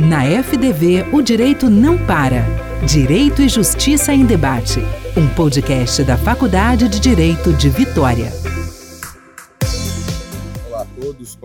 Na FDV, o direito não para. Direito e Justiça em Debate. Um podcast da Faculdade de Direito de Vitória.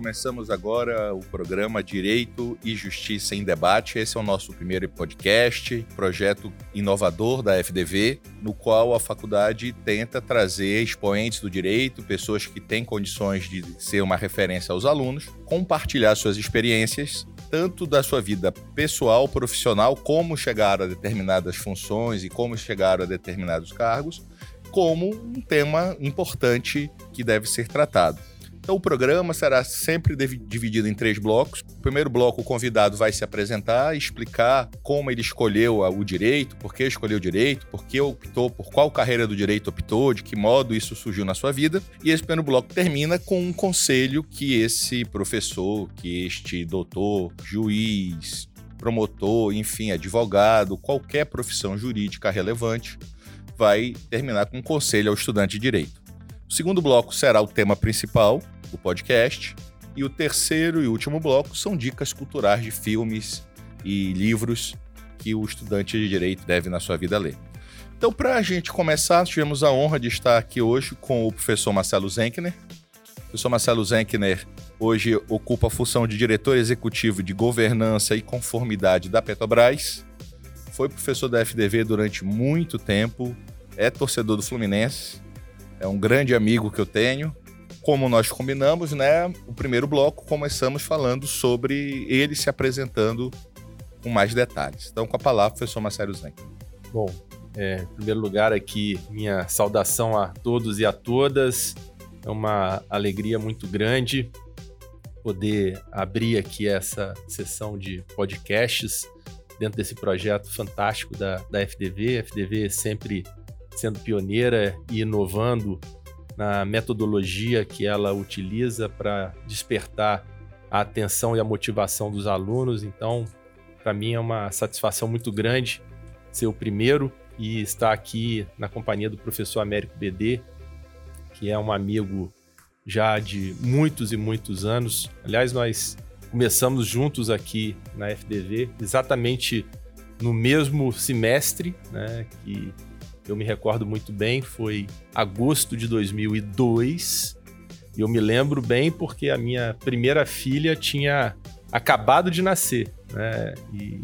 Começamos agora o programa Direito e Justiça em Debate. Esse é o nosso primeiro podcast, projeto inovador da FDV, no qual a faculdade tenta trazer expoentes do direito, pessoas que têm condições de ser uma referência aos alunos, compartilhar suas experiências tanto da sua vida pessoal, profissional, como chegaram a determinadas funções e como chegaram a determinados cargos, como um tema importante que deve ser tratado. Então, o programa será sempre dividido em três blocos. No primeiro bloco, o convidado vai se apresentar, explicar como ele escolheu o direito, por que escolheu o direito, por que optou, por qual carreira do direito optou, de que modo isso surgiu na sua vida. E esse primeiro bloco termina com um conselho que esse professor, que este doutor, juiz, promotor, enfim, advogado, qualquer profissão jurídica relevante, vai terminar com um conselho ao estudante de direito. O segundo bloco será o tema principal, do podcast. E o terceiro e último bloco são dicas culturais de filmes e livros que o estudante de direito deve na sua vida ler. Então, para a gente começar, tivemos a honra de estar aqui hoje com o professor Marcelo Zenkner. O professor Marcelo Zenkner hoje ocupa a função de diretor executivo de governança e conformidade da Petrobras. Foi professor da FDV durante muito tempo, é torcedor do Fluminense, é um grande amigo que eu tenho como nós combinamos, né, o primeiro bloco começamos falando sobre ele se apresentando com mais detalhes. Então, com a palavra, professor Marcelo Zenck. Bom, é, em primeiro lugar aqui, minha saudação a todos e a todas. É uma alegria muito grande poder abrir aqui essa sessão de podcasts dentro desse projeto fantástico da, da FDV. A FDV sempre sendo pioneira e inovando na metodologia que ela utiliza para despertar a atenção e a motivação dos alunos. Então, para mim é uma satisfação muito grande ser o primeiro e estar aqui na companhia do professor Américo BD, que é um amigo já de muitos e muitos anos. Aliás, nós começamos juntos aqui na FDV, exatamente no mesmo semestre, né, que eu me recordo muito bem, foi agosto de 2002. E eu me lembro bem porque a minha primeira filha tinha acabado de nascer, né? E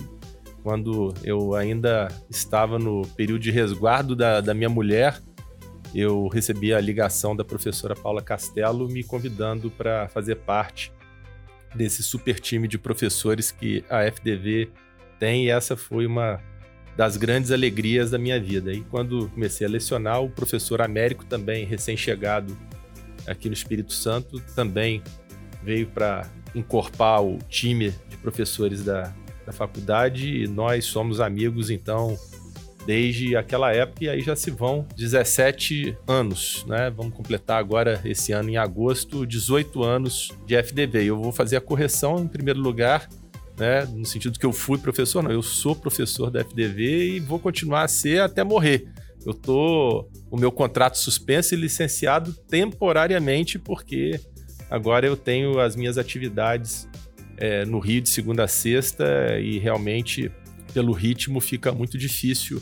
quando eu ainda estava no período de resguardo da, da minha mulher, eu recebi a ligação da professora Paula Castelo me convidando para fazer parte desse super time de professores que a FDV tem, e essa foi uma das grandes alegrias da minha vida. E quando comecei a lecionar, o professor Américo, também recém-chegado aqui no Espírito Santo, também veio para encorpar o time de professores da, da faculdade e nós somos amigos, então, desde aquela época, e aí já se vão 17 anos, né? Vamos completar agora esse ano em agosto, 18 anos de FDV. Eu vou fazer a correção em primeiro lugar né? No sentido que eu fui professor, não, eu sou professor da FDV e vou continuar a ser até morrer. Eu tô o meu contrato suspenso e licenciado temporariamente porque agora eu tenho as minhas atividades é, no Rio de segunda a sexta e realmente pelo ritmo fica muito difícil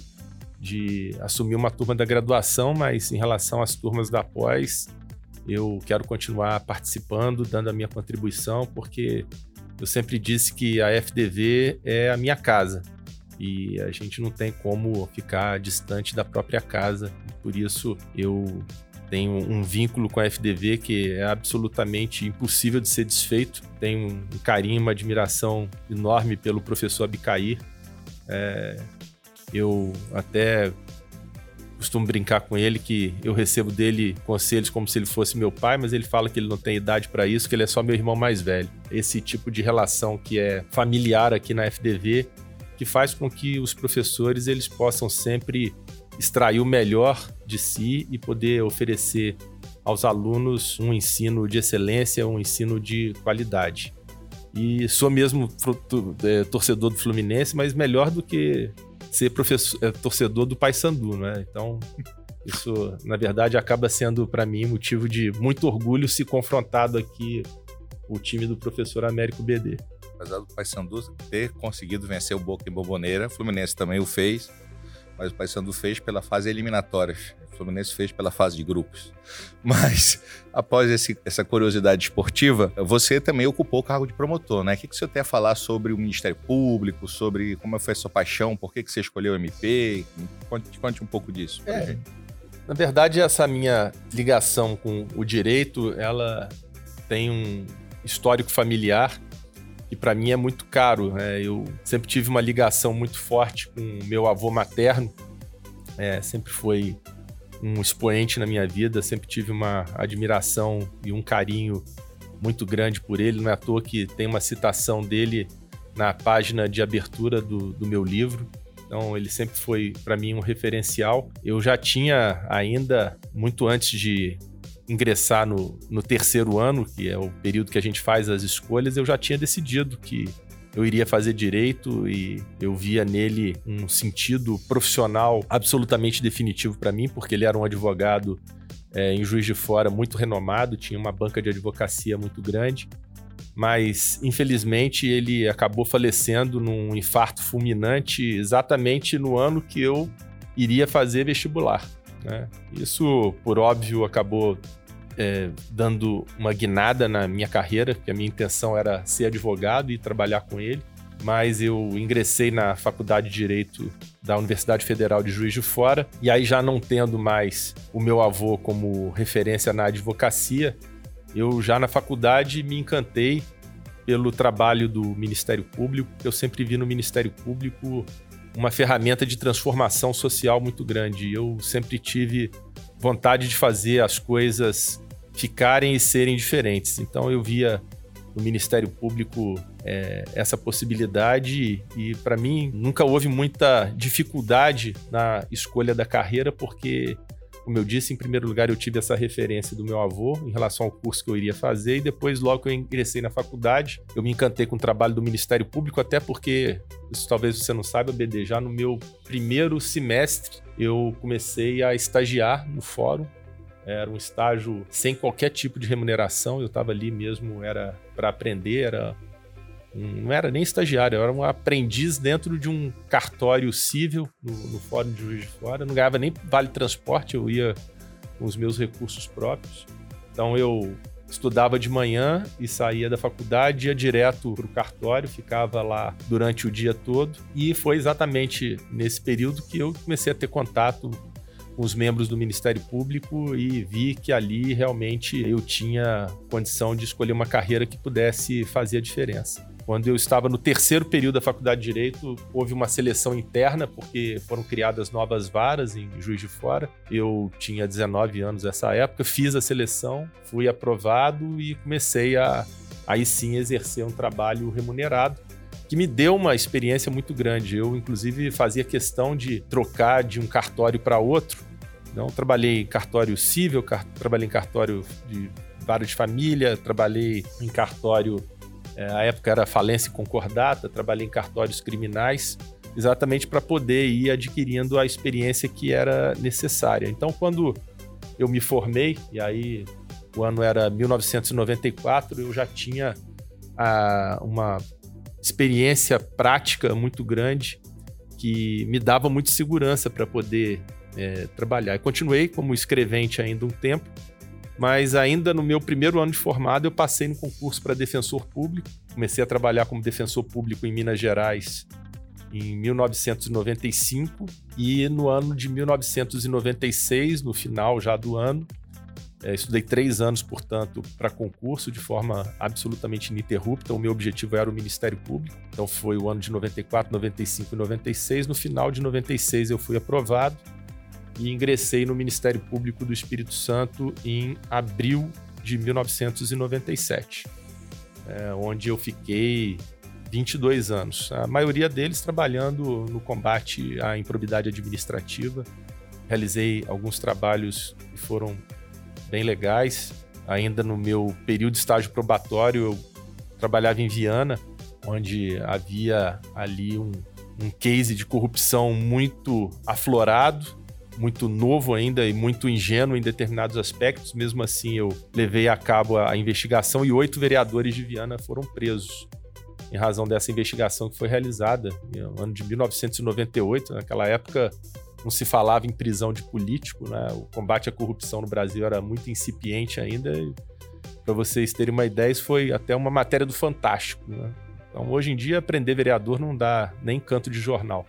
de assumir uma turma da graduação, mas em relação às turmas da pós, eu quero continuar participando, dando a minha contribuição, porque eu sempre disse que a FDV é a minha casa e a gente não tem como ficar distante da própria casa. Por isso eu tenho um vínculo com a FDV que é absolutamente impossível de ser desfeito. Tenho um carinho, uma admiração enorme pelo professor Abicair. É, eu até costumo brincar com ele que eu recebo dele conselhos como se ele fosse meu pai, mas ele fala que ele não tem idade para isso, que ele é só meu irmão mais velho. Esse tipo de relação que é familiar aqui na FDV, que faz com que os professores eles possam sempre extrair o melhor de si e poder oferecer aos alunos um ensino de excelência, um ensino de qualidade. E sou mesmo é, torcedor do Fluminense, mas melhor do que ser é, torcedor do Paysandu, né? Então, isso, na verdade, acaba sendo para mim motivo de muito orgulho se confrontado aqui o time do professor Américo BD. Apesar do Paysandu ter conseguido vencer o Boca em Bomboneira, o Fluminense também o fez, mas o Paysandu fez pela fase eliminatórias. O Fluminense fez pela fase de grupos. Mas, após esse, essa curiosidade esportiva, você também ocupou o cargo de promotor, né? O que, que você tem a falar sobre o Ministério Público, sobre como foi a sua paixão, por que, que você escolheu o MP? Conte, conte um pouco disso. É, na verdade, essa minha ligação com o direito, ela tem um histórico familiar que para mim é muito caro. Né? Eu sempre tive uma ligação muito forte com meu avô materno, é, sempre foi um expoente na minha vida, sempre tive uma admiração e um carinho muito grande por ele. Não é à toa que tem uma citação dele na página de abertura do, do meu livro. Então, ele sempre foi para mim um referencial. Eu já tinha ainda, muito antes de ingressar no, no terceiro ano, que é o período que a gente faz as escolhas, eu já tinha decidido que eu iria fazer direito e eu via nele um sentido profissional absolutamente definitivo para mim, porque ele era um advogado é, em Juiz de Fora muito renomado, tinha uma banca de advocacia muito grande, mas infelizmente ele acabou falecendo num infarto fulminante exatamente no ano que eu iria fazer vestibular. Né? Isso, por óbvio, acabou é, dando uma guinada na minha carreira, que a minha intenção era ser advogado e trabalhar com ele. Mas eu ingressei na Faculdade de Direito da Universidade Federal de Juiz de Fora, e aí já não tendo mais o meu avô como referência na advocacia, eu já na faculdade me encantei pelo trabalho do Ministério Público. Eu sempre vi no Ministério Público uma ferramenta de transformação social muito grande. Eu sempre tive vontade de fazer as coisas ficarem e serem diferentes. Então eu via no Ministério Público é, essa possibilidade e para mim nunca houve muita dificuldade na escolha da carreira porque como eu disse, em primeiro lugar eu tive essa referência do meu avô em relação ao curso que eu iria fazer e depois logo que eu ingressei na faculdade, eu me encantei com o trabalho do Ministério Público até porque isso talvez você não saiba, BD, já no meu primeiro semestre eu comecei a estagiar no fórum era um estágio sem qualquer tipo de remuneração. Eu estava ali mesmo, era para aprender, era não era nem estagiário, eu era um aprendiz dentro de um cartório civil no, no Fórum de Juiz de Fora. Eu não ganhava nem vale transporte, eu ia com os meus recursos próprios. Então eu estudava de manhã e saía da faculdade, ia direto para o cartório, ficava lá durante o dia todo. E foi exatamente nesse período que eu comecei a ter contato com os membros do Ministério Público e vi que ali realmente eu tinha condição de escolher uma carreira que pudesse fazer a diferença. Quando eu estava no terceiro período da Faculdade de Direito, houve uma seleção interna, porque foram criadas novas varas em Juiz de Fora. Eu tinha 19 anos nessa época, fiz a seleção, fui aprovado e comecei a aí sim exercer um trabalho remunerado que me deu uma experiência muito grande. Eu, inclusive, fazia questão de trocar de um cartório para outro então, trabalhei em cartório civil, car trabalhei em cartório de vara de família, trabalhei em cartório, é, a época era falência concordata, trabalhei em cartórios criminais, exatamente para poder ir adquirindo a experiência que era necessária. Então, quando eu me formei, e aí o ano era 1994, eu já tinha a, uma experiência prática muito grande que me dava muita segurança para poder é, trabalhar. Eu continuei como escrevente ainda um tempo, mas ainda no meu primeiro ano de formado eu passei no concurso para defensor público. Comecei a trabalhar como defensor público em Minas Gerais em 1995 e no ano de 1996, no final já do ano, é, estudei três anos, portanto, para concurso de forma absolutamente ininterrupta. O meu objetivo era o Ministério Público. Então foi o ano de 94, 95 e 96. No final de 96 eu fui aprovado e ingressei no Ministério Público do Espírito Santo em abril de 1997, é, onde eu fiquei 22 anos. A maioria deles trabalhando no combate à improbidade administrativa. Realizei alguns trabalhos que foram bem legais. Ainda no meu período de estágio probatório, eu trabalhava em Viana, onde havia ali um, um case de corrupção muito aflorado muito novo ainda e muito ingênuo em determinados aspectos. Mesmo assim, eu levei a cabo a investigação e oito vereadores de Viana foram presos. em razão dessa investigação que foi realizada no ano de 1998. Naquela época não se falava em prisão de político, né? O combate à corrupção no Brasil era muito incipiente ainda. Para vocês terem uma ideia, isso foi até uma matéria do Fantástico, né? Então, hoje em dia, prender vereador não dá nem canto de jornal,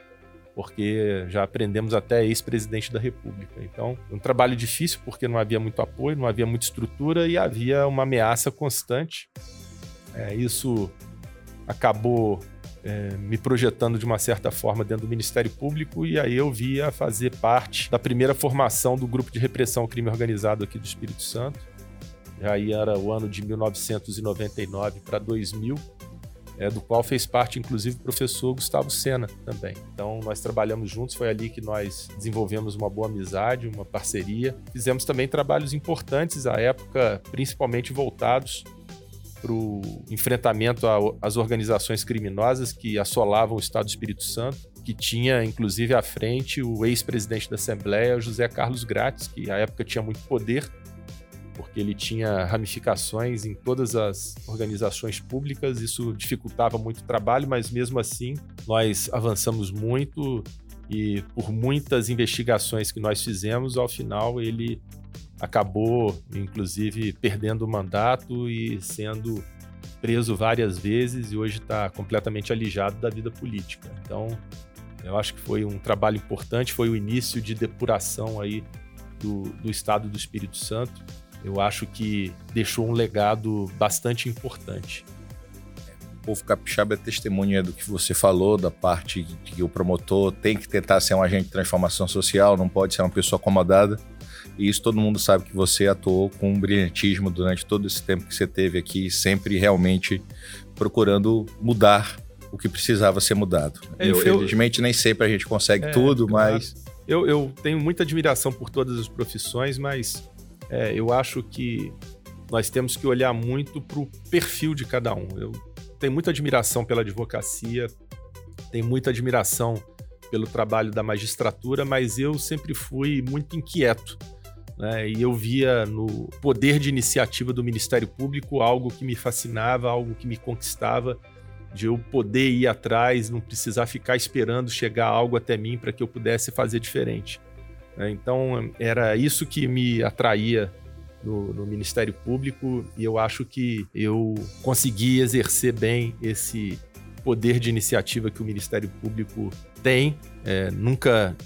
porque já aprendemos até ex-presidente da República. Então, um trabalho difícil, porque não havia muito apoio, não havia muita estrutura e havia uma ameaça constante. É, isso acabou é, me projetando de uma certa forma dentro do Ministério Público e aí eu via fazer parte da primeira formação do grupo de repressão ao crime organizado aqui do Espírito Santo. Aí era o ano de 1999 para 2000, é, do qual fez parte inclusive o professor Gustavo Sena também. Então nós trabalhamos juntos, foi ali que nós desenvolvemos uma boa amizade, uma parceria. Fizemos também trabalhos importantes à época, principalmente voltados para o enfrentamento às organizações criminosas que assolavam o Estado do Espírito Santo, que tinha inclusive à frente o ex-presidente da Assembleia, José Carlos Grátis, que à época tinha muito poder, porque ele tinha ramificações em todas as organizações públicas, isso dificultava muito o trabalho, mas mesmo assim nós avançamos muito e por muitas investigações que nós fizemos, ao final ele acabou, inclusive, perdendo o mandato e sendo preso várias vezes e hoje está completamente alijado da vida política. Então, eu acho que foi um trabalho importante, foi o início de depuração aí do, do Estado do Espírito Santo. Eu acho que deixou um legado bastante importante. O povo capixaba é testemunha do que você falou, da parte de que o promotor tem que tentar ser um agente de transformação social, não pode ser uma pessoa acomodada. E isso todo mundo sabe que você atuou com um brilhantismo durante todo esse tempo que você teve aqui, sempre realmente procurando mudar o que precisava ser mudado. Eu, Infelizmente, eu, nem sempre a gente consegue é, tudo, claro. mas. Eu, eu, tenho muita admiração por todas as profissões, mas é, eu acho que nós temos que olhar muito para o perfil de cada um. Eu tenho muita admiração pela advocacia, tenho muita admiração pelo trabalho da magistratura, mas eu sempre fui muito inquieto né? E eu via no poder de iniciativa do Ministério Público algo que me fascinava, algo que me conquistava, de eu poder ir atrás, não precisar ficar esperando chegar algo até mim para que eu pudesse fazer diferente. Né? Então, era isso que me atraía no, no, Ministério Público e eu acho que eu consegui exercer bem esse poder de iniciativa que o Ministério Público tem. É, nunca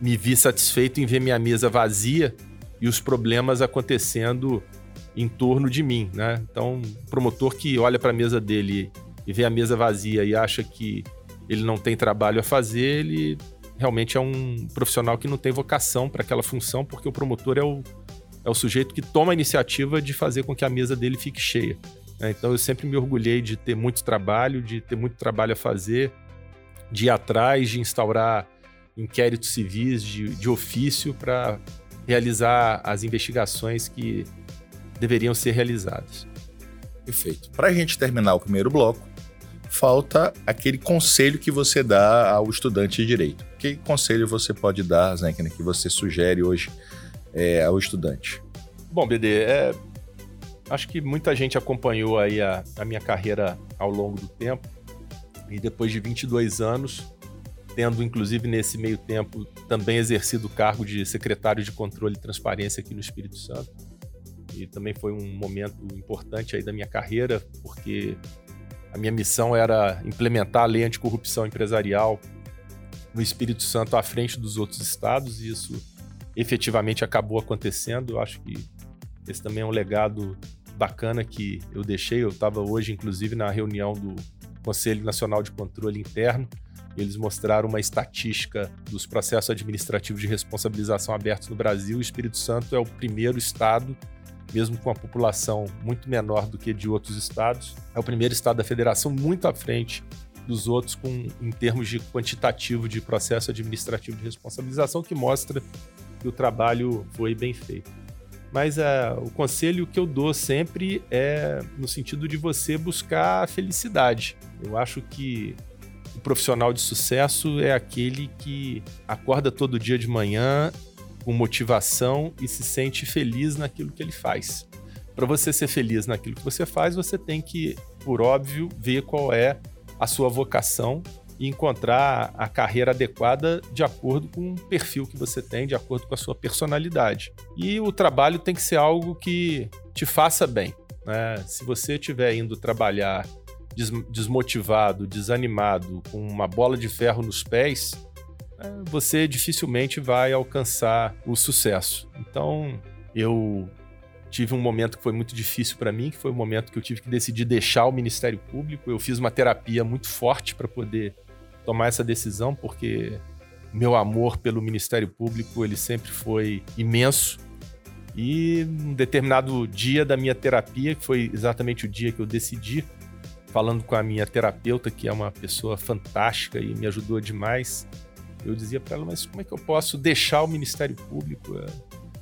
me vi satisfeito em ver minha mesa vazia e os problemas acontecendo em torno de mim, né? Então, o promotor que olha para a mesa dele e vê a mesa vazia e acha que ele não tem trabalho a fazer, ele realmente é um profissional que não tem vocação para aquela função, porque o promotor é o, é o sujeito que toma a iniciativa de fazer com que a mesa dele fique cheia. Né? Então, eu sempre me orgulhei de ter muito trabalho, de ter muito trabalho a fazer, de ir atrás, de instaurar inquéritos civis de, de ofício para realizar as investigações que deveriam ser realizadas. Perfeito. Para a gente terminar o primeiro bloco, falta aquele conselho que você dá ao estudante de direito. Que conselho você pode dar, Zenkner, que você sugere hoje é, ao estudante? Bom, BD, é, acho que muita gente acompanhou aí a, a minha carreira ao longo do tempo e depois de 22 anos tendo inclusive nesse meio tempo também exercido o cargo de secretário de controle e transparência aqui no Espírito Santo. E também foi um momento importante aí da minha carreira, porque a minha missão era implementar a lei anticorrupção empresarial no Espírito Santo à frente dos outros estados, e isso efetivamente acabou acontecendo. Eu acho que esse também é um legado bacana que eu deixei. Eu estava hoje, inclusive, na reunião do Conselho Nacional de Controle Interno, eles mostraram uma estatística dos processos administrativos de responsabilização abertos no Brasil. O Espírito Santo é o primeiro estado, mesmo com a população muito menor do que de outros estados, é o primeiro estado da federação muito à frente dos outros com, em termos de quantitativo de processo administrativo de responsabilização, que mostra que o trabalho foi bem feito. Mas uh, o conselho que eu dou sempre é no sentido de você buscar a felicidade. Eu acho que o profissional de sucesso é aquele que acorda todo dia de manhã com motivação e se sente feliz naquilo que ele faz. Para você ser feliz naquilo que você faz, você tem que por óbvio, ver qual é a sua vocação e encontrar a carreira adequada de acordo com o perfil que você tem, de acordo com a sua personalidade. E o trabalho tem que ser algo que te faça bem. Né? Se você estiver indo trabalhar desmotivado, desanimado, com uma bola de ferro nos pés, você dificilmente vai alcançar o sucesso. Então, eu tive um momento que foi muito difícil para mim, que foi o momento que eu tive que decidir deixar o Ministério Público. Eu fiz uma terapia muito forte para poder tomar essa decisão, porque meu amor pelo Ministério Público ele sempre foi imenso. E um determinado dia da minha terapia, que foi exatamente o dia que eu decidi, falando com a minha terapeuta, que é uma pessoa fantástica e me ajudou demais, eu dizia para ela: Mas como é que eu posso deixar o Ministério Público? É,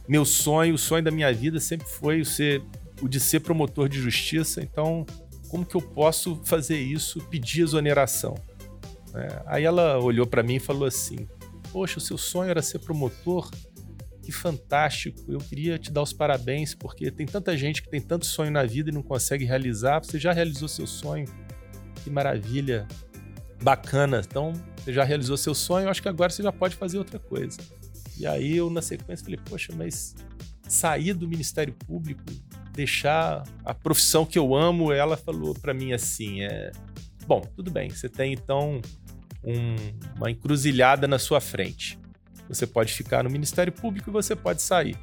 meu sonho, o sonho da minha vida sempre foi o, ser, o de ser promotor de justiça, então como que eu posso fazer isso, pedir exoneração? É, aí ela olhou para mim e falou assim: Poxa, o seu sonho era ser promotor? Que fantástico! Eu queria te dar os parabéns, porque tem tanta gente que tem tanto sonho na vida e não consegue realizar. Você já realizou seu sonho? Que maravilha! Bacana! Então, você já realizou seu sonho, acho que agora você já pode fazer outra coisa. E aí eu, na sequência, falei: Poxa, mas sair do Ministério Público, deixar a profissão que eu amo, ela falou para mim assim: é. Bom, tudo bem, você tem então um, uma encruzilhada na sua frente. Você pode ficar no Ministério Público e você pode sair.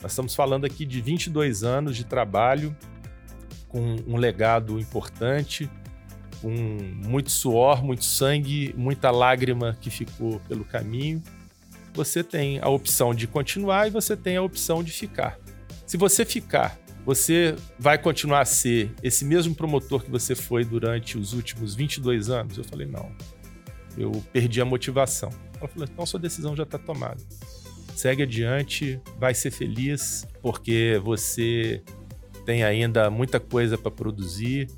Nós estamos falando aqui de 22 anos de trabalho, com um legado importante, com muito suor, muito sangue, muita lágrima que ficou pelo caminho. Você tem a opção de continuar e você tem a opção de ficar. Se você ficar, você vai continuar a ser esse mesmo promotor que você foi durante os últimos 22 anos? Eu falei, não eu perdi a motivação. Ela falou: então sua decisão já está tomada. Segue adiante, vai ser feliz, porque você tem ainda muita coisa para produzir.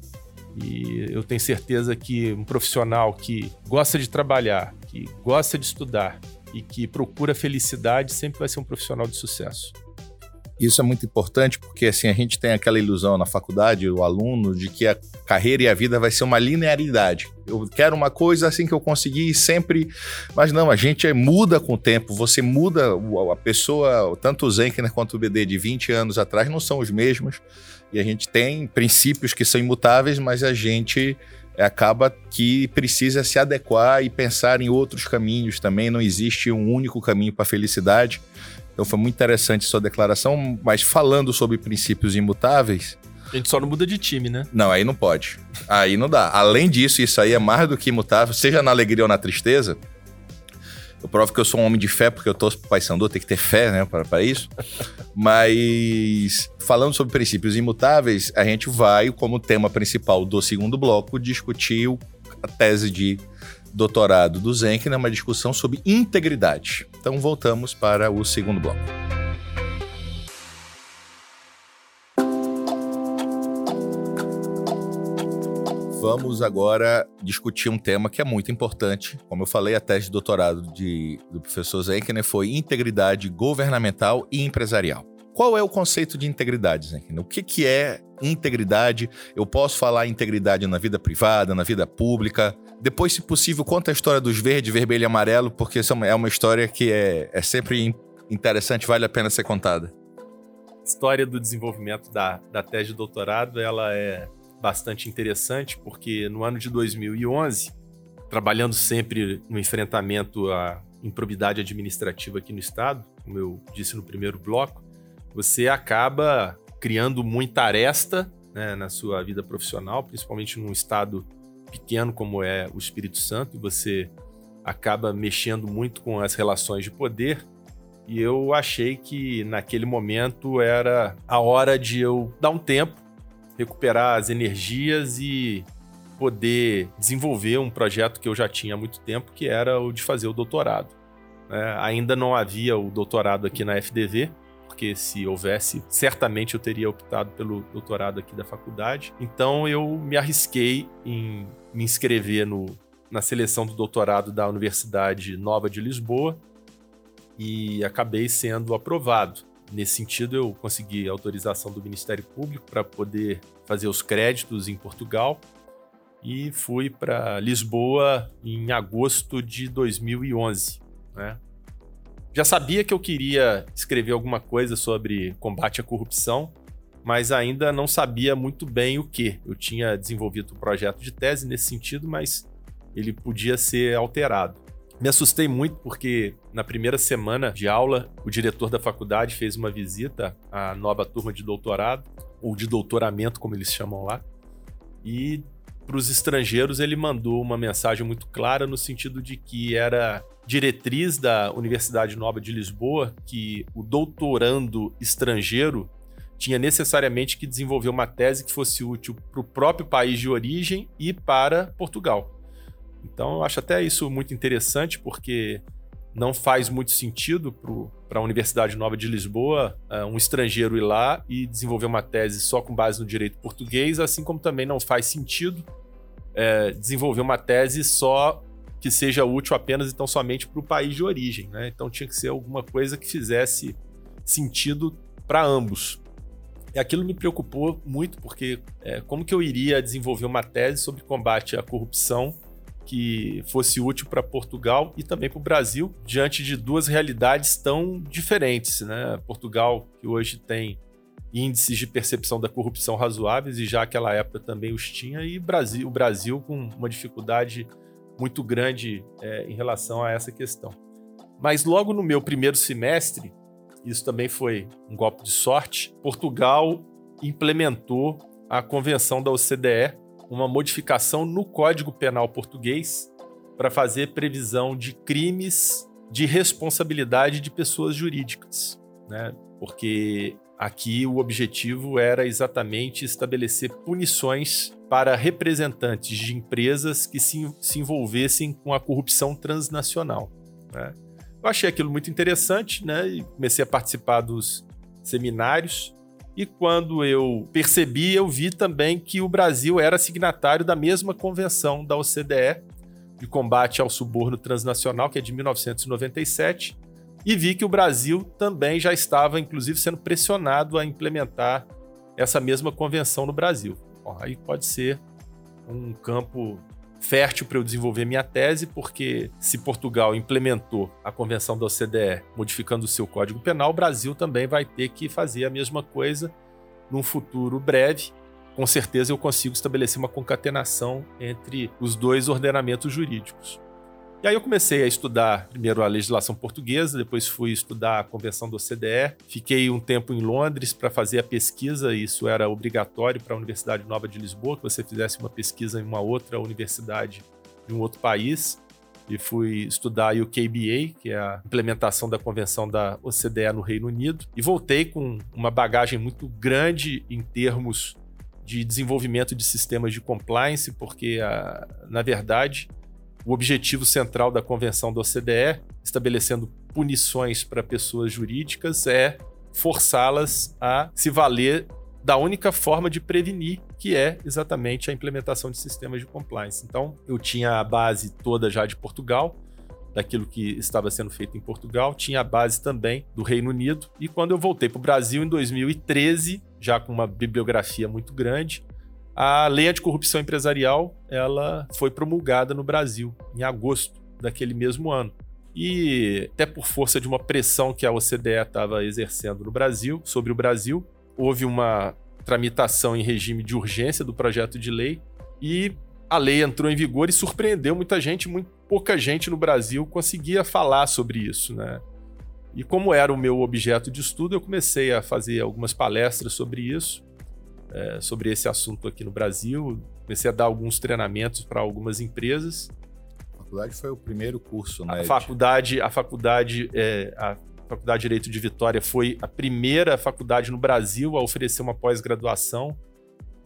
E eu tenho certeza que um profissional que gosta de trabalhar, que gosta de estudar e que procura felicidade sempre vai ser um profissional de sucesso. Isso é muito importante porque assim a gente tem aquela ilusão na faculdade, o aluno, de que a carreira e a vida vai ser uma linearidade. Eu quero uma coisa assim que eu consegui sempre, mas não, a gente muda com o tempo. Você muda a pessoa, tanto o Zenkner quanto o BD de 20 anos atrás não são os mesmos. E a gente tem princípios que são imutáveis, mas a gente acaba que precisa se adequar e pensar em outros caminhos também. Não existe um único caminho para a felicidade. Então foi muito interessante sua declaração, mas falando sobre princípios imutáveis. A gente só não muda de time, né? Não, aí não pode. Aí não dá. Além disso, isso aí é mais do que imutável, seja na alegria ou na tristeza. Eu provo que eu sou um homem de fé, porque eu torço pro tem que ter fé, né, para isso. Mas, falando sobre princípios imutáveis, a gente vai, como tema principal do segundo bloco, discutir a tese de doutorado do Zenk né, discussão sobre integridade. Então voltamos para o segundo bloco. Vamos agora discutir um tema que é muito importante. Como eu falei, a tese de doutorado de, do professor Zenkner foi integridade governamental e empresarial. Qual é o conceito de integridade, Zenkner? O que, que é integridade? Eu posso falar integridade na vida privada, na vida pública? Depois, se possível, conta a história dos verde, vermelho e amarelo, porque essa é uma história que é, é sempre interessante, vale a pena ser contada. A história do desenvolvimento da, da tese de doutorado, ela é bastante interessante, porque no ano de 2011, trabalhando sempre no enfrentamento à improbidade administrativa aqui no estado, como eu disse no primeiro bloco, você acaba criando muita aresta né, na sua vida profissional, principalmente num estado pequeno como é o Espírito Santo, e você acaba mexendo muito com as relações de poder. E eu achei que naquele momento era a hora de eu dar um tempo, recuperar as energias e poder desenvolver um projeto que eu já tinha há muito tempo, que era o de fazer o doutorado. É, ainda não havia o doutorado aqui na FDV, porque se houvesse, certamente eu teria optado pelo doutorado aqui da faculdade. Então eu me arrisquei em me inscrever no, na seleção do doutorado da Universidade Nova de Lisboa e acabei sendo aprovado. Nesse sentido, eu consegui autorização do Ministério Público para poder fazer os créditos em Portugal e fui para Lisboa em agosto de 2011. Né? Já sabia que eu queria escrever alguma coisa sobre combate à corrupção, mas ainda não sabia muito bem o que. Eu tinha desenvolvido um projeto de tese nesse sentido, mas ele podia ser alterado. Me assustei muito porque na primeira semana de aula, o diretor da faculdade fez uma visita à nova turma de doutorado, ou de doutoramento, como eles chamam lá, e para os estrangeiros ele mandou uma mensagem muito clara no sentido de que era diretriz da Universidade Nova de Lisboa que o doutorando estrangeiro tinha necessariamente que desenvolver uma tese que fosse útil para o próprio país de origem e para Portugal. Então eu acho até isso muito interessante, porque não faz muito sentido para a Universidade Nova de Lisboa uh, um estrangeiro ir lá e desenvolver uma tese só com base no direito português, assim como também não faz sentido uh, desenvolver uma tese só que seja útil apenas então somente para o país de origem. Né? Então tinha que ser alguma coisa que fizesse sentido para ambos. E aquilo me preocupou muito, porque é, como que eu iria desenvolver uma tese sobre combate à corrupção que fosse útil para Portugal e também para o Brasil, diante de duas realidades tão diferentes. Né? Portugal, que hoje tem índices de percepção da corrupção razoáveis, e já aquela época também os tinha, e Brasil, o Brasil com uma dificuldade muito grande é, em relação a essa questão. Mas logo no meu primeiro semestre, isso também foi um golpe de sorte, Portugal implementou a convenção da OCDE uma modificação no Código Penal português para fazer previsão de crimes de responsabilidade de pessoas jurídicas, né? Porque aqui o objetivo era exatamente estabelecer punições para representantes de empresas que se, se envolvessem com a corrupção transnacional. Né? Eu achei aquilo muito interessante, né? E comecei a participar dos seminários e quando eu percebi, eu vi também que o Brasil era signatário da mesma convenção da OCDE de combate ao suborno transnacional, que é de 1997, e vi que o Brasil também já estava, inclusive, sendo pressionado a implementar essa mesma convenção no Brasil. Bom, aí pode ser um campo fértil para eu desenvolver minha tese, porque se Portugal implementou a convenção da OCDE modificando o seu Código Penal, o Brasil também vai ter que fazer a mesma coisa num futuro breve. Com certeza eu consigo estabelecer uma concatenação entre os dois ordenamentos jurídicos. E aí eu comecei a estudar primeiro a legislação portuguesa, depois fui estudar a convenção do OCDE. Fiquei um tempo em Londres para fazer a pesquisa, isso era obrigatório para a Universidade Nova de Lisboa, que você fizesse uma pesquisa em uma outra universidade de um outro país. E fui estudar o KBA, que é a implementação da convenção da OCDE no Reino Unido. E voltei com uma bagagem muito grande em termos de desenvolvimento de sistemas de compliance, porque, ah, na verdade, o objetivo central da convenção da OCDE, estabelecendo punições para pessoas jurídicas, é forçá-las a se valer da única forma de prevenir, que é exatamente a implementação de sistemas de compliance. Então, eu tinha a base toda já de Portugal, daquilo que estava sendo feito em Portugal, tinha a base também do Reino Unido, e quando eu voltei para o Brasil em 2013, já com uma bibliografia muito grande, a lei anticorrupção empresarial ela foi promulgada no Brasil em agosto daquele mesmo ano. E até por força de uma pressão que a OCDE estava exercendo no Brasil, sobre o Brasil, houve uma tramitação em regime de urgência do projeto de lei e a lei entrou em vigor e surpreendeu muita gente, muito pouca gente no Brasil conseguia falar sobre isso, né? E como era o meu objeto de estudo, eu comecei a fazer algumas palestras sobre isso é, sobre esse assunto aqui no Brasil. Comecei a dar alguns treinamentos para algumas empresas. A faculdade foi o primeiro curso, né? A faculdade, a faculdade, é, a Faculdade de Direito de Vitória foi a primeira faculdade no Brasil a oferecer uma pós-graduação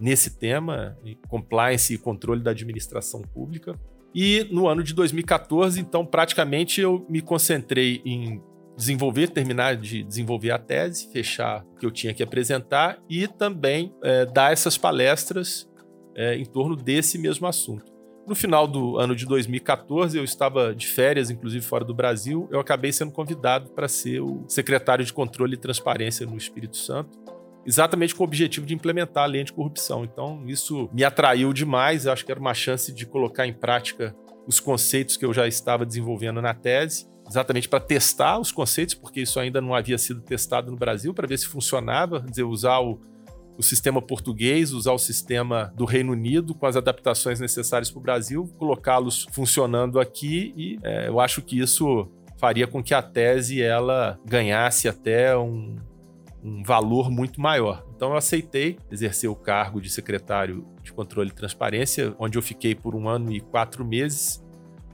nesse tema, compliance e controle da administração pública. E no ano de 2014, então, praticamente eu me concentrei em desenvolver, terminar de desenvolver a tese, fechar o que eu tinha que apresentar e também é, dar essas palestras é, em torno desse mesmo assunto. No final do ano de 2014, eu estava de férias, inclusive fora do Brasil, eu acabei sendo convidado para ser o secretário de Controle e Transparência no Espírito Santo, exatamente com o objetivo de implementar a lei anticorrupção. Então, isso me atraiu demais, eu acho que era uma chance de colocar em prática os conceitos que eu já estava desenvolvendo na tese, exatamente para testar os conceitos, porque isso ainda não havia sido testado no Brasil, para ver se funcionava, dizer, usar o o sistema português, usar o sistema do Reino Unido com as adaptações necessárias para o Brasil, colocá-los funcionando aqui e é, eu acho que isso faria com que a tese ela ganhasse até um, um valor muito maior. Então eu aceitei exercer o cargo de secretário de controle e transparência, onde eu fiquei por um ano e quatro meses.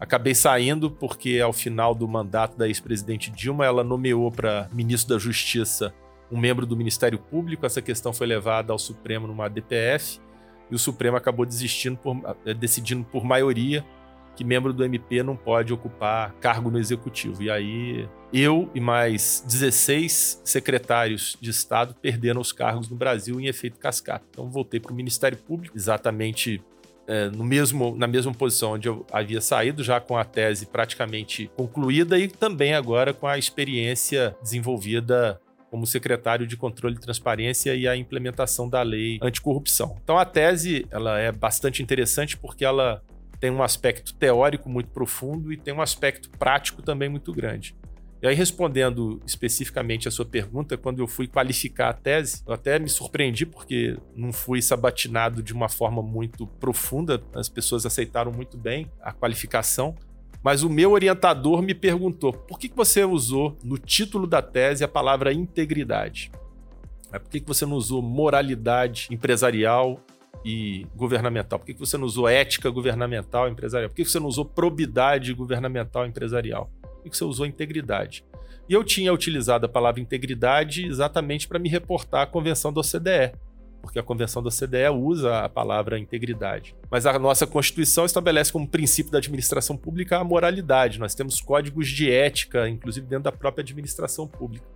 Acabei saindo porque ao final do mandato da ex-presidente Dilma, ela nomeou para ministro da Justiça um membro do Ministério Público. Essa questão foi levada ao Supremo numa DPF e o Supremo acabou desistindo por, eh, decidindo por maioria que membro do MP não pode ocupar cargo no executivo. E aí eu e mais 16 secretários de Estado perderam os cargos no Brasil em efeito cascata. Então voltei para o Ministério Público, exatamente é, no mesmo, na mesma posição onde eu havia saído, já com a tese praticamente concluída e também agora com a experiência desenvolvida como secretário de Controle e Transparência e a implementação da lei anticorrupção. Então a tese ela é bastante interessante porque ela tem um aspecto teórico muito profundo e tem um aspecto prático também muito grande. E aí, respondendo especificamente a sua pergunta, quando eu fui qualificar a tese, eu até me surpreendi porque não fui sabatinado de uma forma muito profunda, as pessoas aceitaram muito bem a qualificação. Mas o meu orientador me perguntou: por que você usou no título da tese a palavra integridade? Por que você não usou moralidade empresarial e governamental? Por que você não usou ética governamental e empresarial? Por que você não usou probidade governamental e empresarial? Por que você usou integridade? E eu tinha utilizado a palavra integridade exatamente para me reportar à convenção da OCDE, porque a Convenção da OCDE usa a palavra integridade. Mas a nossa Constituição estabelece como princípio da administração pública a moralidade. Nós temos códigos de ética, inclusive dentro da própria administração pública.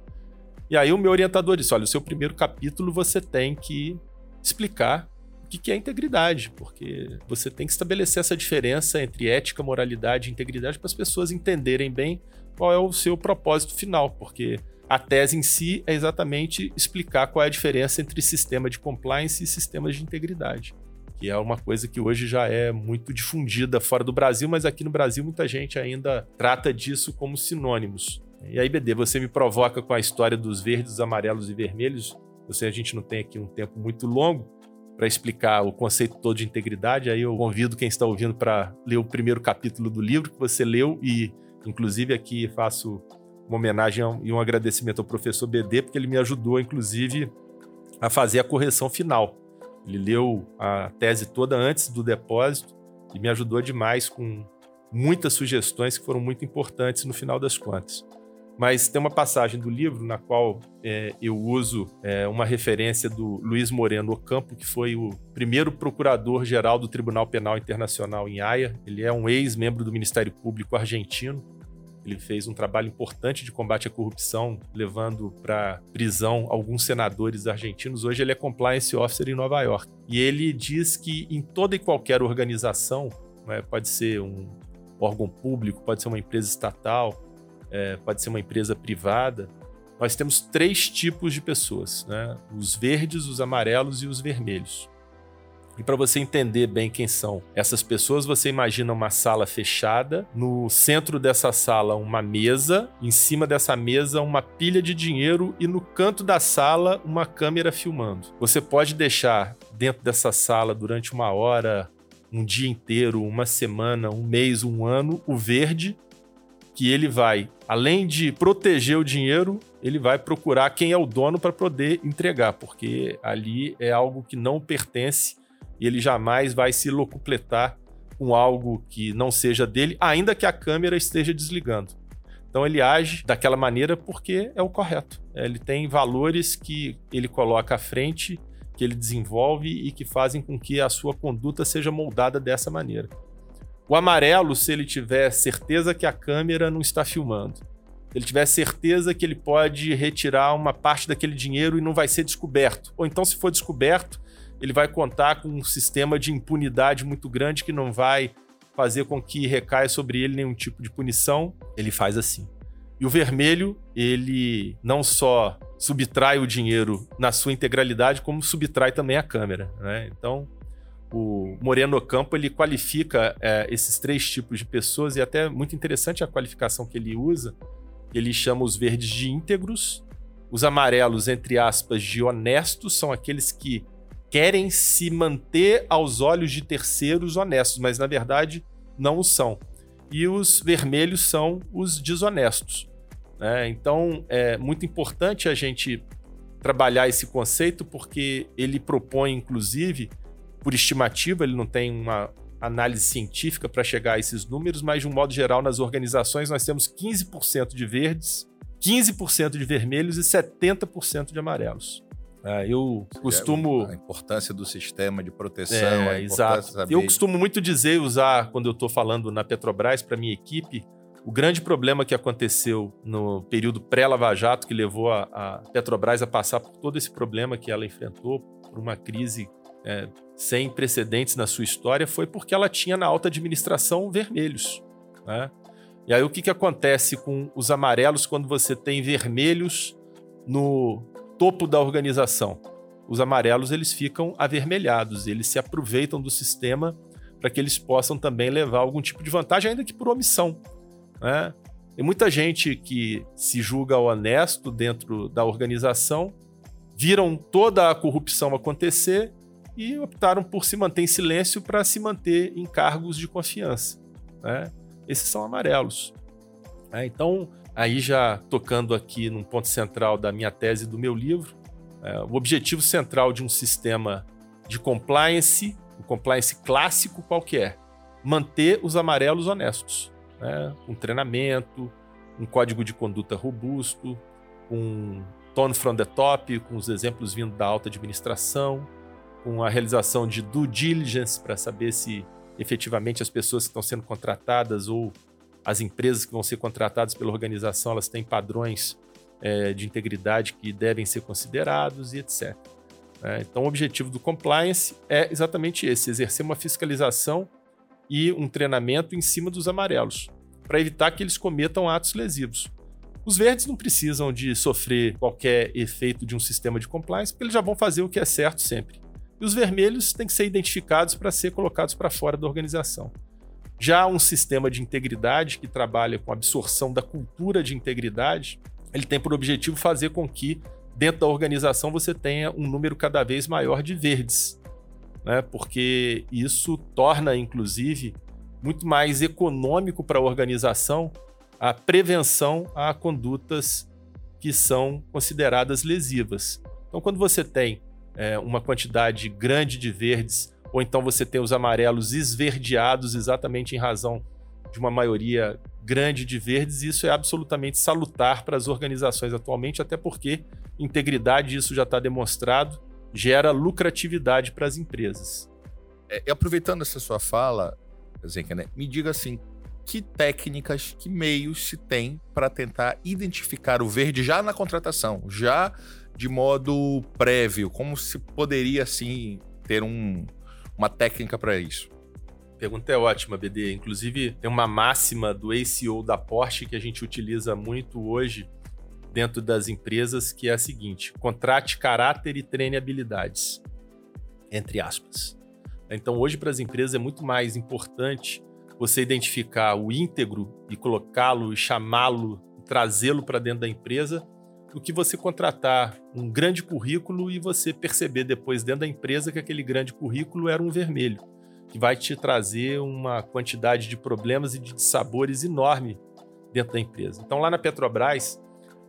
E aí o meu orientador disse: olha, o seu primeiro capítulo você tem que explicar o que é integridade, porque você tem que estabelecer essa diferença entre ética, moralidade e integridade para as pessoas entenderem bem qual é o seu propósito final, porque a tese em si é exatamente explicar qual é a diferença entre sistema de compliance e sistemas de integridade, que é uma coisa que hoje já é muito difundida fora do Brasil, mas aqui no Brasil muita gente ainda trata disso como sinônimos. E aí, BD, você me provoca com a história dos verdes, amarelos e vermelhos. Você, a gente não tem aqui um tempo muito longo para explicar o conceito todo de integridade. Aí eu convido quem está ouvindo para ler o primeiro capítulo do livro que você leu e, inclusive, aqui faço uma homenagem e um agradecimento ao professor BD, porque ele me ajudou, inclusive, a fazer a correção final. Ele leu a tese toda antes do depósito e me ajudou demais com muitas sugestões que foram muito importantes no final das contas. Mas tem uma passagem do livro na qual é, eu uso é, uma referência do Luiz Moreno Ocampo, que foi o primeiro procurador-geral do Tribunal Penal Internacional em Haia. Ele é um ex-membro do Ministério Público argentino ele fez um trabalho importante de combate à corrupção, levando para prisão alguns senadores argentinos. Hoje ele é compliance officer em Nova York. E ele diz que em toda e qualquer organização, né, pode ser um órgão público, pode ser uma empresa estatal, é, pode ser uma empresa privada, nós temos três tipos de pessoas: né? os verdes, os amarelos e os vermelhos. E para você entender bem quem são essas pessoas, você imagina uma sala fechada, no centro dessa sala uma mesa, em cima dessa mesa uma pilha de dinheiro e no canto da sala uma câmera filmando. Você pode deixar dentro dessa sala durante uma hora, um dia inteiro, uma semana, um mês, um ano, o verde, que ele vai, além de proteger o dinheiro, ele vai procurar quem é o dono para poder entregar, porque ali é algo que não pertence e ele jamais vai se locupletar com algo que não seja dele, ainda que a câmera esteja desligando. Então ele age daquela maneira porque é o correto. Ele tem valores que ele coloca à frente, que ele desenvolve e que fazem com que a sua conduta seja moldada dessa maneira. O amarelo, se ele tiver certeza que a câmera não está filmando, se ele tiver certeza que ele pode retirar uma parte daquele dinheiro e não vai ser descoberto, ou então se for descoberto, ele vai contar com um sistema de impunidade muito grande que não vai fazer com que recaia sobre ele nenhum tipo de punição, ele faz assim. E o vermelho, ele não só subtrai o dinheiro na sua integralidade, como subtrai também a câmera. Né? Então, o Moreno Campo ele qualifica é, esses três tipos de pessoas e até muito interessante a qualificação que ele usa. Ele chama os verdes de íntegros, os amarelos, entre aspas, de honestos, são aqueles que querem se manter aos olhos de terceiros honestos, mas na verdade não o são. E os vermelhos são os desonestos. Né? Então é muito importante a gente trabalhar esse conceito porque ele propõe, inclusive, por estimativa, ele não tem uma análise científica para chegar a esses números, mas de um modo geral, nas organizações nós temos 15% de verdes, 15% de vermelhos e 70% de amarelos. É, eu costumo. A importância do sistema de proteção. É, exato. Eu costumo muito dizer, usar, quando eu estou falando na Petrobras, para minha equipe, o grande problema que aconteceu no período pré-Lava Jato, que levou a, a, Petrobras a passar por todo esse problema que ela enfrentou, por uma crise é, sem precedentes na sua história, foi porque ela tinha na alta administração vermelhos. Né? E aí o que, que acontece com os amarelos quando você tem vermelhos no topo da organização? Os amarelos eles ficam avermelhados, eles se aproveitam do sistema para que eles possam também levar algum tipo de vantagem, ainda que por omissão. Né? Tem muita gente que se julga honesto dentro da organização, viram toda a corrupção acontecer e optaram por se manter em silêncio para se manter em cargos de confiança. Né? Esses são amarelos. É, então, aí já tocando aqui num ponto central da minha tese do meu livro, é, o objetivo central de um sistema de compliance, o compliance clássico qualquer, é? manter os amarelos honestos, né? um treinamento, um código de conduta robusto, um tone from the top, com os exemplos vindo da alta administração, com a realização de due diligence para saber se efetivamente as pessoas que estão sendo contratadas ou as empresas que vão ser contratadas pela organização elas têm padrões é, de integridade que devem ser considerados e etc. É, então, o objetivo do compliance é exatamente esse: exercer uma fiscalização e um treinamento em cima dos amarelos, para evitar que eles cometam atos lesivos. Os verdes não precisam de sofrer qualquer efeito de um sistema de compliance, porque eles já vão fazer o que é certo sempre. E os vermelhos têm que ser identificados para ser colocados para fora da organização. Já um sistema de integridade que trabalha com a absorção da cultura de integridade, ele tem por objetivo fazer com que dentro da organização você tenha um número cada vez maior de verdes, né? Porque isso torna, inclusive, muito mais econômico para a organização a prevenção a condutas que são consideradas lesivas. Então, quando você tem é, uma quantidade grande de verdes, ou então você tem os amarelos esverdeados exatamente em razão de uma maioria grande de verdes, isso é absolutamente salutar para as organizações atualmente, até porque integridade, isso já está demonstrado, gera lucratividade para as empresas. É, e aproveitando essa sua fala, Zenka, né, me diga assim, que técnicas, que meios se tem para tentar identificar o verde já na contratação, já de modo prévio? Como se poderia, assim, ter um, uma técnica para isso? Pergunta é ótima, BD. Inclusive, tem uma máxima do ACO da Porsche que a gente utiliza muito hoje dentro das empresas, que é a seguinte: contrate caráter e treine habilidades. Entre aspas. Então, hoje, para as empresas, é muito mais importante você identificar o íntegro e colocá-lo e chamá-lo, trazê-lo para dentro da empresa, do que você contratar um grande currículo e você perceber depois dentro da empresa que aquele grande currículo era um vermelho, que vai te trazer uma quantidade de problemas e de sabores enorme dentro da empresa. Então, lá na Petrobras,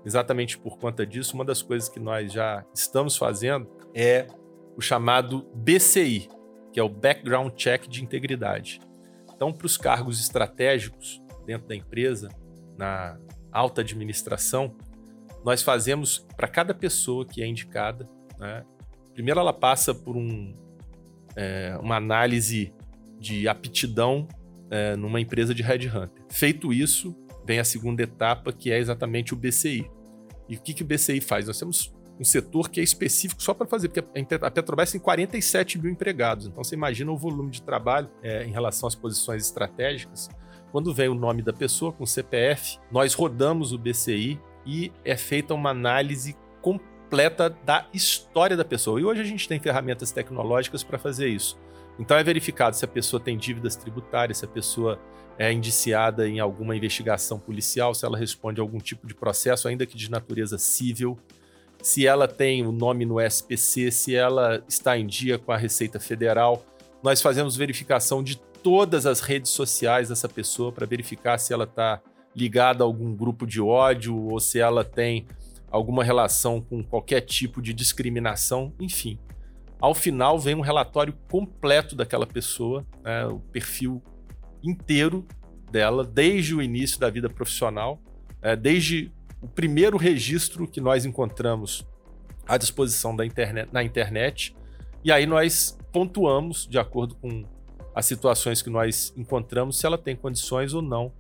exatamente por conta disso, uma das coisas que nós já estamos fazendo é o chamado BCI, que é o Background Check de Integridade. Então, para os cargos estratégicos dentro da empresa, na alta administração, nós fazemos para cada pessoa que é indicada. Né? Primeiro, ela passa por um, é, uma análise de aptidão é, numa empresa de headhunter. Feito isso, vem a segunda etapa, que é exatamente o BCI. E o que, que o BCI faz? Nós temos um setor que é específico só para fazer, porque a Petrobras tem 47 mil empregados. Então você imagina o volume de trabalho é, em relação às posições estratégicas. Quando vem o nome da pessoa com CPF, nós rodamos o BCI e é feita uma análise completa da história da pessoa. E hoje a gente tem ferramentas tecnológicas para fazer isso. Então é verificado se a pessoa tem dívidas tributárias, se a pessoa é indiciada em alguma investigação policial, se ela responde a algum tipo de processo, ainda que de natureza civil, se ela tem o nome no SPC, se ela está em dia com a Receita Federal. Nós fazemos verificação de todas as redes sociais dessa pessoa para verificar se ela está ligada a algum grupo de ódio ou se ela tem alguma relação com qualquer tipo de discriminação, enfim. Ao final vem um relatório completo daquela pessoa, né, o perfil inteiro dela, desde o início da vida profissional, é, desde o primeiro registro que nós encontramos à disposição da internet, na internet, e aí nós pontuamos, de acordo com as situações que nós encontramos, se ela tem condições ou não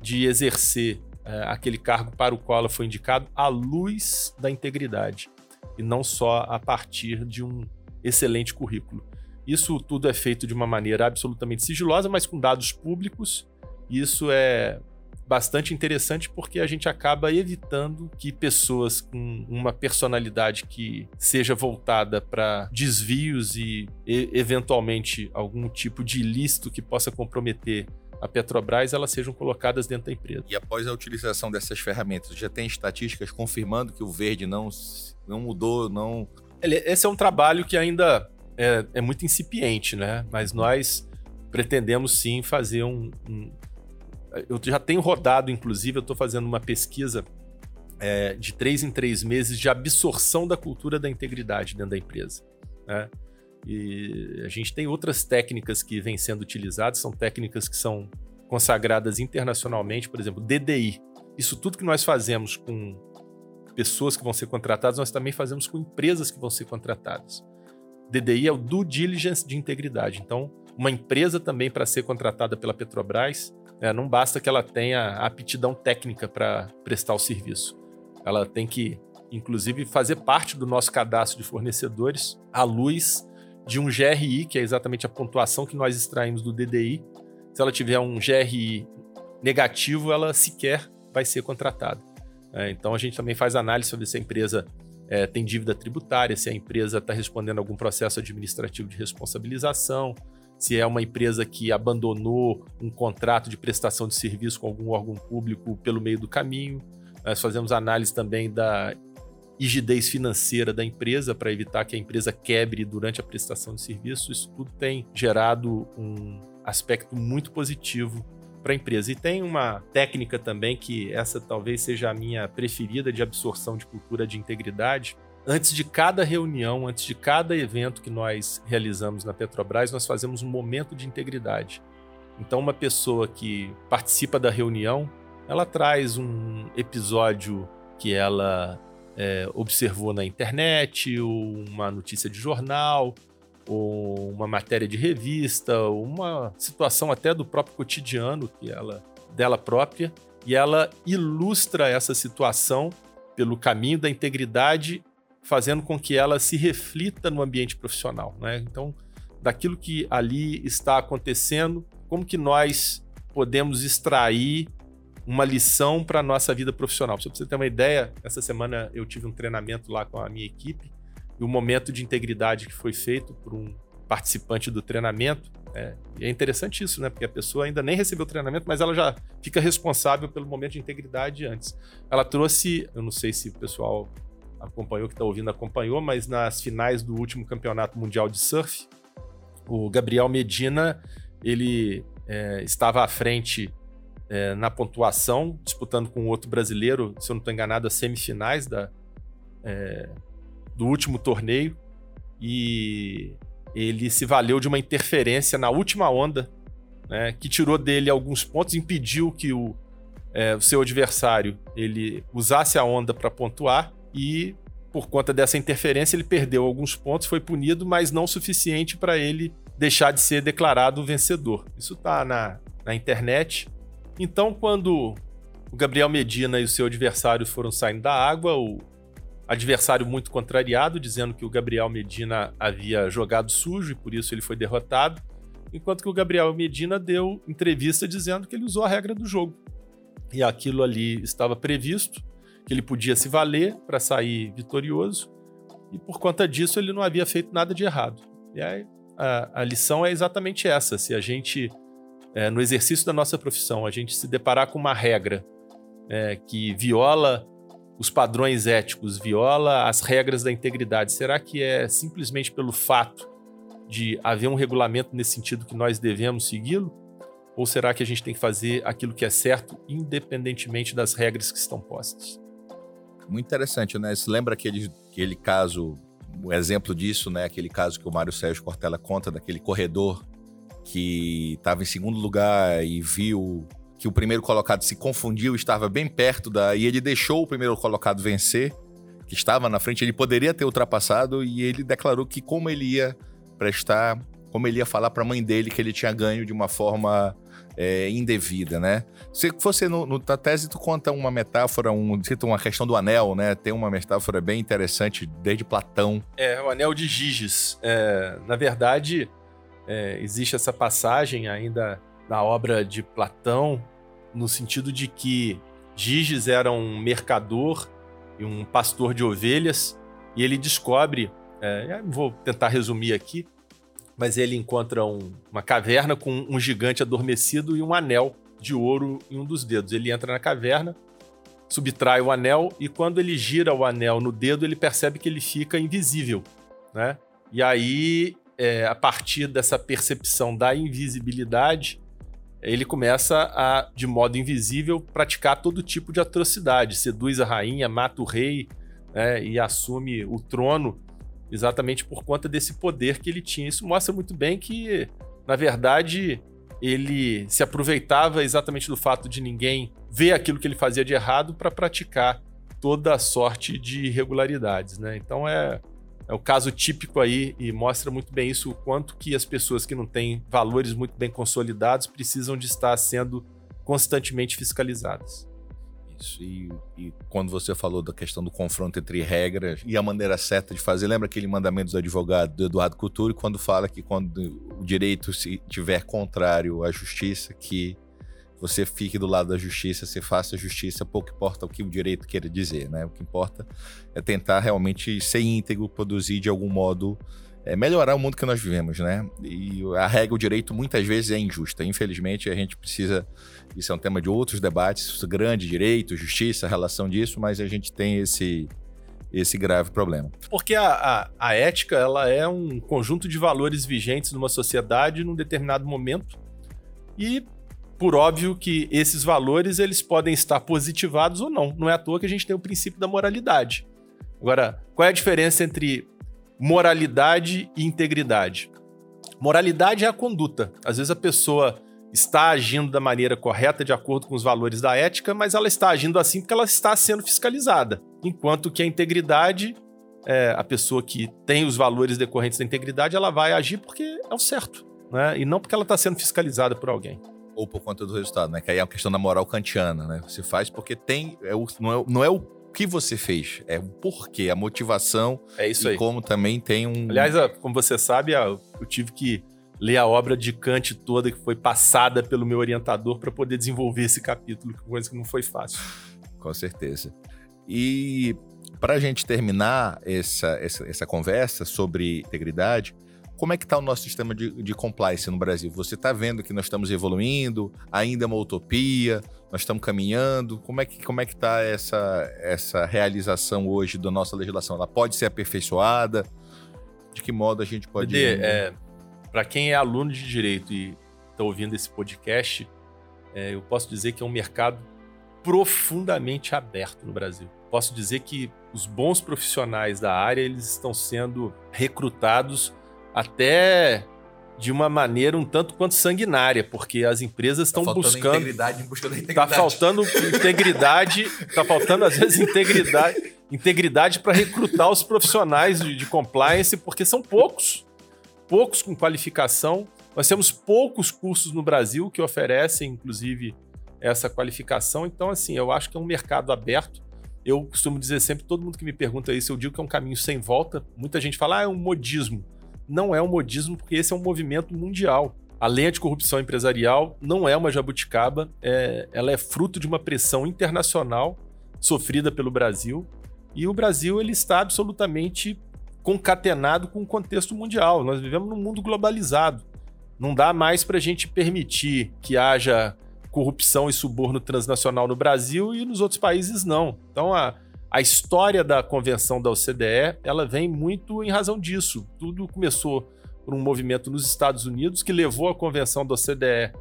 de exercer é, aquele cargo para o qual ela foi indicado à luz da integridade, e não só a partir de um excelente currículo. Isso tudo é feito de uma maneira absolutamente sigilosa, mas com dados públicos. Isso é bastante interessante porque a gente acaba evitando que pessoas com uma personalidade que seja voltada para desvios e, e, eventualmente algum tipo de ilícito que possa comprometer a Petrobras, elas sejam colocadas dentro da empresa. E após a utilização dessas ferramentas, já tem estatísticas confirmando que o verde não, não mudou, não esse é um trabalho que ainda é, é muito incipiente, né? Mas nós pretendemos sim fazer um, um eu já tenho rodado, inclusive, eu estou fazendo uma pesquisa é, de três em três meses de absorção da cultura da integridade dentro da empresa. Né? E a gente tem outras técnicas que vêm sendo utilizadas, são técnicas que são consagradas internacionalmente, por exemplo, DDI. Isso tudo que nós fazemos com pessoas que vão ser contratadas, nós também fazemos com empresas que vão ser contratadas. DDI é o due diligence de integridade. Então, uma empresa também para ser contratada pela Petrobras, é, não basta que ela tenha a aptidão técnica para prestar o serviço. Ela tem que, inclusive, fazer parte do nosso cadastro de fornecedores à luz de um GRI, que é exatamente a pontuação que nós extraímos do DDI. Se ela tiver um GRI negativo, ela sequer vai ser contratada. É, então a gente também faz análise sobre se a empresa é, tem dívida tributária, se a empresa está respondendo a algum processo administrativo de responsabilização, se é uma empresa que abandonou um contrato de prestação de serviço com algum órgão público pelo meio do caminho. Nós fazemos análise também da rigidez financeira da empresa para evitar que a empresa quebre durante a prestação de serviço. Isso tudo tem gerado um aspecto muito positivo para a empresa. E tem uma técnica também que essa talvez seja a minha preferida de absorção de cultura de integridade. Antes de cada reunião, antes de cada evento que nós realizamos na Petrobras, nós fazemos um momento de integridade. Então, uma pessoa que participa da reunião, ela traz um episódio que ela é, observou na internet, ou uma notícia de jornal, ou uma matéria de revista, ou uma situação até do próprio cotidiano que ela dela própria, e ela ilustra essa situação pelo caminho da integridade, fazendo com que ela se reflita no ambiente profissional, né? Então, daquilo que ali está acontecendo, como que nós podemos extrair uma lição para a nossa vida profissional. Para você ter uma ideia, essa semana eu tive um treinamento lá com a minha equipe e o momento de integridade que foi feito por um participante do treinamento. É, e é interessante isso, né? Porque a pessoa ainda nem recebeu o treinamento, mas ela já fica responsável pelo momento de integridade antes. Ela trouxe, eu não sei se o pessoal acompanhou, que está ouvindo, acompanhou, mas nas finais do último campeonato mundial de surf, o Gabriel Medina ele é, estava à frente é, na pontuação, disputando com outro brasileiro, se eu não estou enganado, as semifinais da, é, do último torneio e ele se valeu de uma interferência na última onda, né, que tirou dele alguns pontos, impediu que o, é, o seu adversário ele usasse a onda para pontuar e por conta dessa interferência ele perdeu alguns pontos, foi punido, mas não suficiente para ele deixar de ser declarado vencedor. Isso está na, na internet. Então, quando o Gabriel Medina e o seu adversário foram saindo da água, o adversário muito contrariado, dizendo que o Gabriel Medina havia jogado sujo e por isso ele foi derrotado, enquanto que o Gabriel Medina deu entrevista dizendo que ele usou a regra do jogo. E aquilo ali estava previsto, que ele podia se valer para sair vitorioso, e por conta disso ele não havia feito nada de errado. E aí a, a lição é exatamente essa: se a gente, é, no exercício da nossa profissão, a gente se deparar com uma regra é, que viola os padrões éticos, viola as regras da integridade, será que é simplesmente pelo fato de haver um regulamento nesse sentido que nós devemos segui-lo? Ou será que a gente tem que fazer aquilo que é certo, independentemente das regras que estão postas? Muito interessante, né? Você lembra aquele, aquele caso, o exemplo disso, né? Aquele caso que o Mário Sérgio Cortella conta, daquele corredor que estava em segundo lugar e viu que o primeiro colocado se confundiu, estava bem perto da. e ele deixou o primeiro colocado vencer, que estava na frente, ele poderia ter ultrapassado, e ele declarou que como ele ia prestar, como ele ia falar para a mãe dele que ele tinha ganho de uma forma é, indevida, né? Se você, no, no, na tese, tu conta uma metáfora, um, cita uma questão do anel, né? Tem uma metáfora bem interessante desde Platão. É, o anel de Giges. É, na verdade, é, existe essa passagem ainda na obra de Platão, no sentido de que Giges era um mercador e um pastor de ovelhas, e ele descobre, é, vou tentar resumir aqui, mas ele encontra um, uma caverna com um gigante adormecido e um anel de ouro em um dos dedos. Ele entra na caverna, subtrai o anel e quando ele gira o anel no dedo, ele percebe que ele fica invisível, né? E aí, é, a partir dessa percepção da invisibilidade, ele começa a, de modo invisível, praticar todo tipo de atrocidade. Seduz a rainha, mata o rei né, e assume o trono exatamente por conta desse poder que ele tinha. Isso mostra muito bem que, na verdade, ele se aproveitava exatamente do fato de ninguém ver aquilo que ele fazia de errado para praticar toda a sorte de irregularidades. Né? Então é é o caso típico aí e mostra muito bem isso, o quanto que as pessoas que não têm valores muito bem consolidados precisam de estar sendo constantemente fiscalizadas. Isso, e, e, quando você falou da questão do confronto entre regras e a maneira certa de fazer, lembra aquele mandamento do advogado do Eduardo Couture, quando fala que quando o direito se tiver contrário à justiça, que você fique do lado da justiça, você faça justiça, pouco importa o que o direito queira dizer, né? O que importa é tentar realmente ser íntegro, produzir de algum modo, é, melhorar o mundo que nós vivemos, né? E a regra, o direito, muitas vezes é injusta. Infelizmente, a gente precisa. Isso é um tema de outros debates, grande direito, justiça, relação disso, mas a gente tem esse, esse grave problema. Porque a, a, a, ética ela é um conjunto de valores vigentes numa sociedade num determinado momento e por óbvio que esses valores eles podem estar positivados ou não. Não é à toa que a gente tem o princípio da moralidade. Agora, qual é a diferença entre moralidade e integridade? Moralidade é a conduta. Às vezes a pessoa está agindo da maneira correta, de acordo com os valores da ética, mas ela está agindo assim porque ela está sendo fiscalizada. Enquanto que a integridade, é, a pessoa que tem os valores decorrentes da integridade, ela vai agir porque é o certo, né? e não porque ela está sendo fiscalizada por alguém ou por conta do resultado, né? Que aí é uma questão da moral kantiana, né? Você faz porque tem. É o, não, é, não é o que você fez, é o porquê, a motivação. É isso e aí. como também tem um. Aliás, como você sabe, eu tive que ler a obra de Kant toda que foi passada pelo meu orientador para poder desenvolver esse capítulo, coisa que não foi fácil. Com certeza. E para a gente terminar essa, essa, essa conversa sobre integridade, como é que está o nosso sistema de, de compliance no Brasil? Você está vendo que nós estamos evoluindo, ainda é uma utopia, nós estamos caminhando. Como é que como é que está essa essa realização hoje da nossa legislação? Ela pode ser aperfeiçoada? De que modo a gente pode? Dê, é, para quem é aluno de direito e está ouvindo esse podcast, é, eu posso dizer que é um mercado profundamente aberto no Brasil. Posso dizer que os bons profissionais da área eles estão sendo recrutados até de uma maneira um tanto quanto sanguinária, porque as empresas estão tá buscando integridade, buscando integridade. Tá faltando integridade, tá faltando às vezes integridade, integridade para recrutar os profissionais de, de compliance, porque são poucos, poucos com qualificação. Nós temos poucos cursos no Brasil que oferecem, inclusive, essa qualificação. Então, assim, eu acho que é um mercado aberto. Eu costumo dizer sempre, todo mundo que me pergunta isso, eu digo que é um caminho sem volta. Muita gente fala, ah, é um modismo. Não é um modismo, porque esse é um movimento mundial. A lei anticorrupção empresarial não é uma jabuticaba, é, ela é fruto de uma pressão internacional sofrida pelo Brasil. E o Brasil ele está absolutamente concatenado com o contexto mundial. Nós vivemos num mundo globalizado. Não dá mais para a gente permitir que haja corrupção e suborno transnacional no Brasil e nos outros países não. Então a, a história da convenção da OCDE ela vem muito em razão disso. Tudo começou por um movimento nos Estados Unidos que levou a convenção da OCDE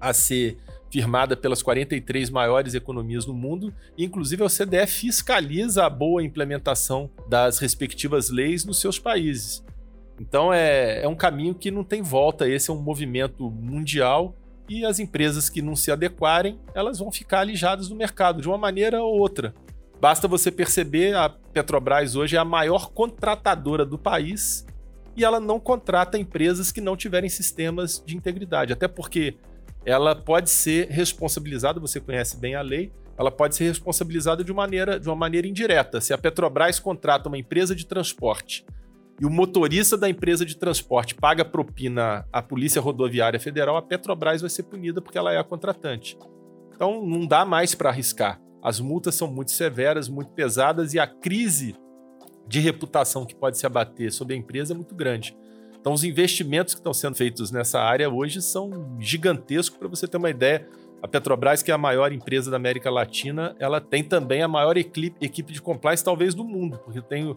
a ser firmada pelas 43 maiores economias do mundo, inclusive a OCDE fiscaliza a boa implementação das respectivas leis nos seus países. Então é, é um caminho que não tem volta, esse é um movimento mundial e as empresas que não se adequarem, elas vão ficar alijadas no mercado de uma maneira ou outra. Basta você perceber, a Petrobras hoje é a maior contratadora do país e ela não contrata empresas que não tiverem sistemas de integridade, até porque ela pode ser responsabilizada, você conhece bem a lei, ela pode ser responsabilizada de, maneira, de uma maneira indireta. Se a Petrobras contrata uma empresa de transporte e o motorista da empresa de transporte paga propina à Polícia Rodoviária Federal, a Petrobras vai ser punida porque ela é a contratante. Então não dá mais para arriscar. As multas são muito severas, muito pesadas e a crise de reputação que pode se abater sobre a empresa é muito grande. Então, os investimentos que estão sendo feitos nessa área hoje são gigantescos. Para você ter uma ideia, a Petrobras, que é a maior empresa da América Latina, ela tem também a maior equipe de compliance, talvez, do mundo, porque eu tenho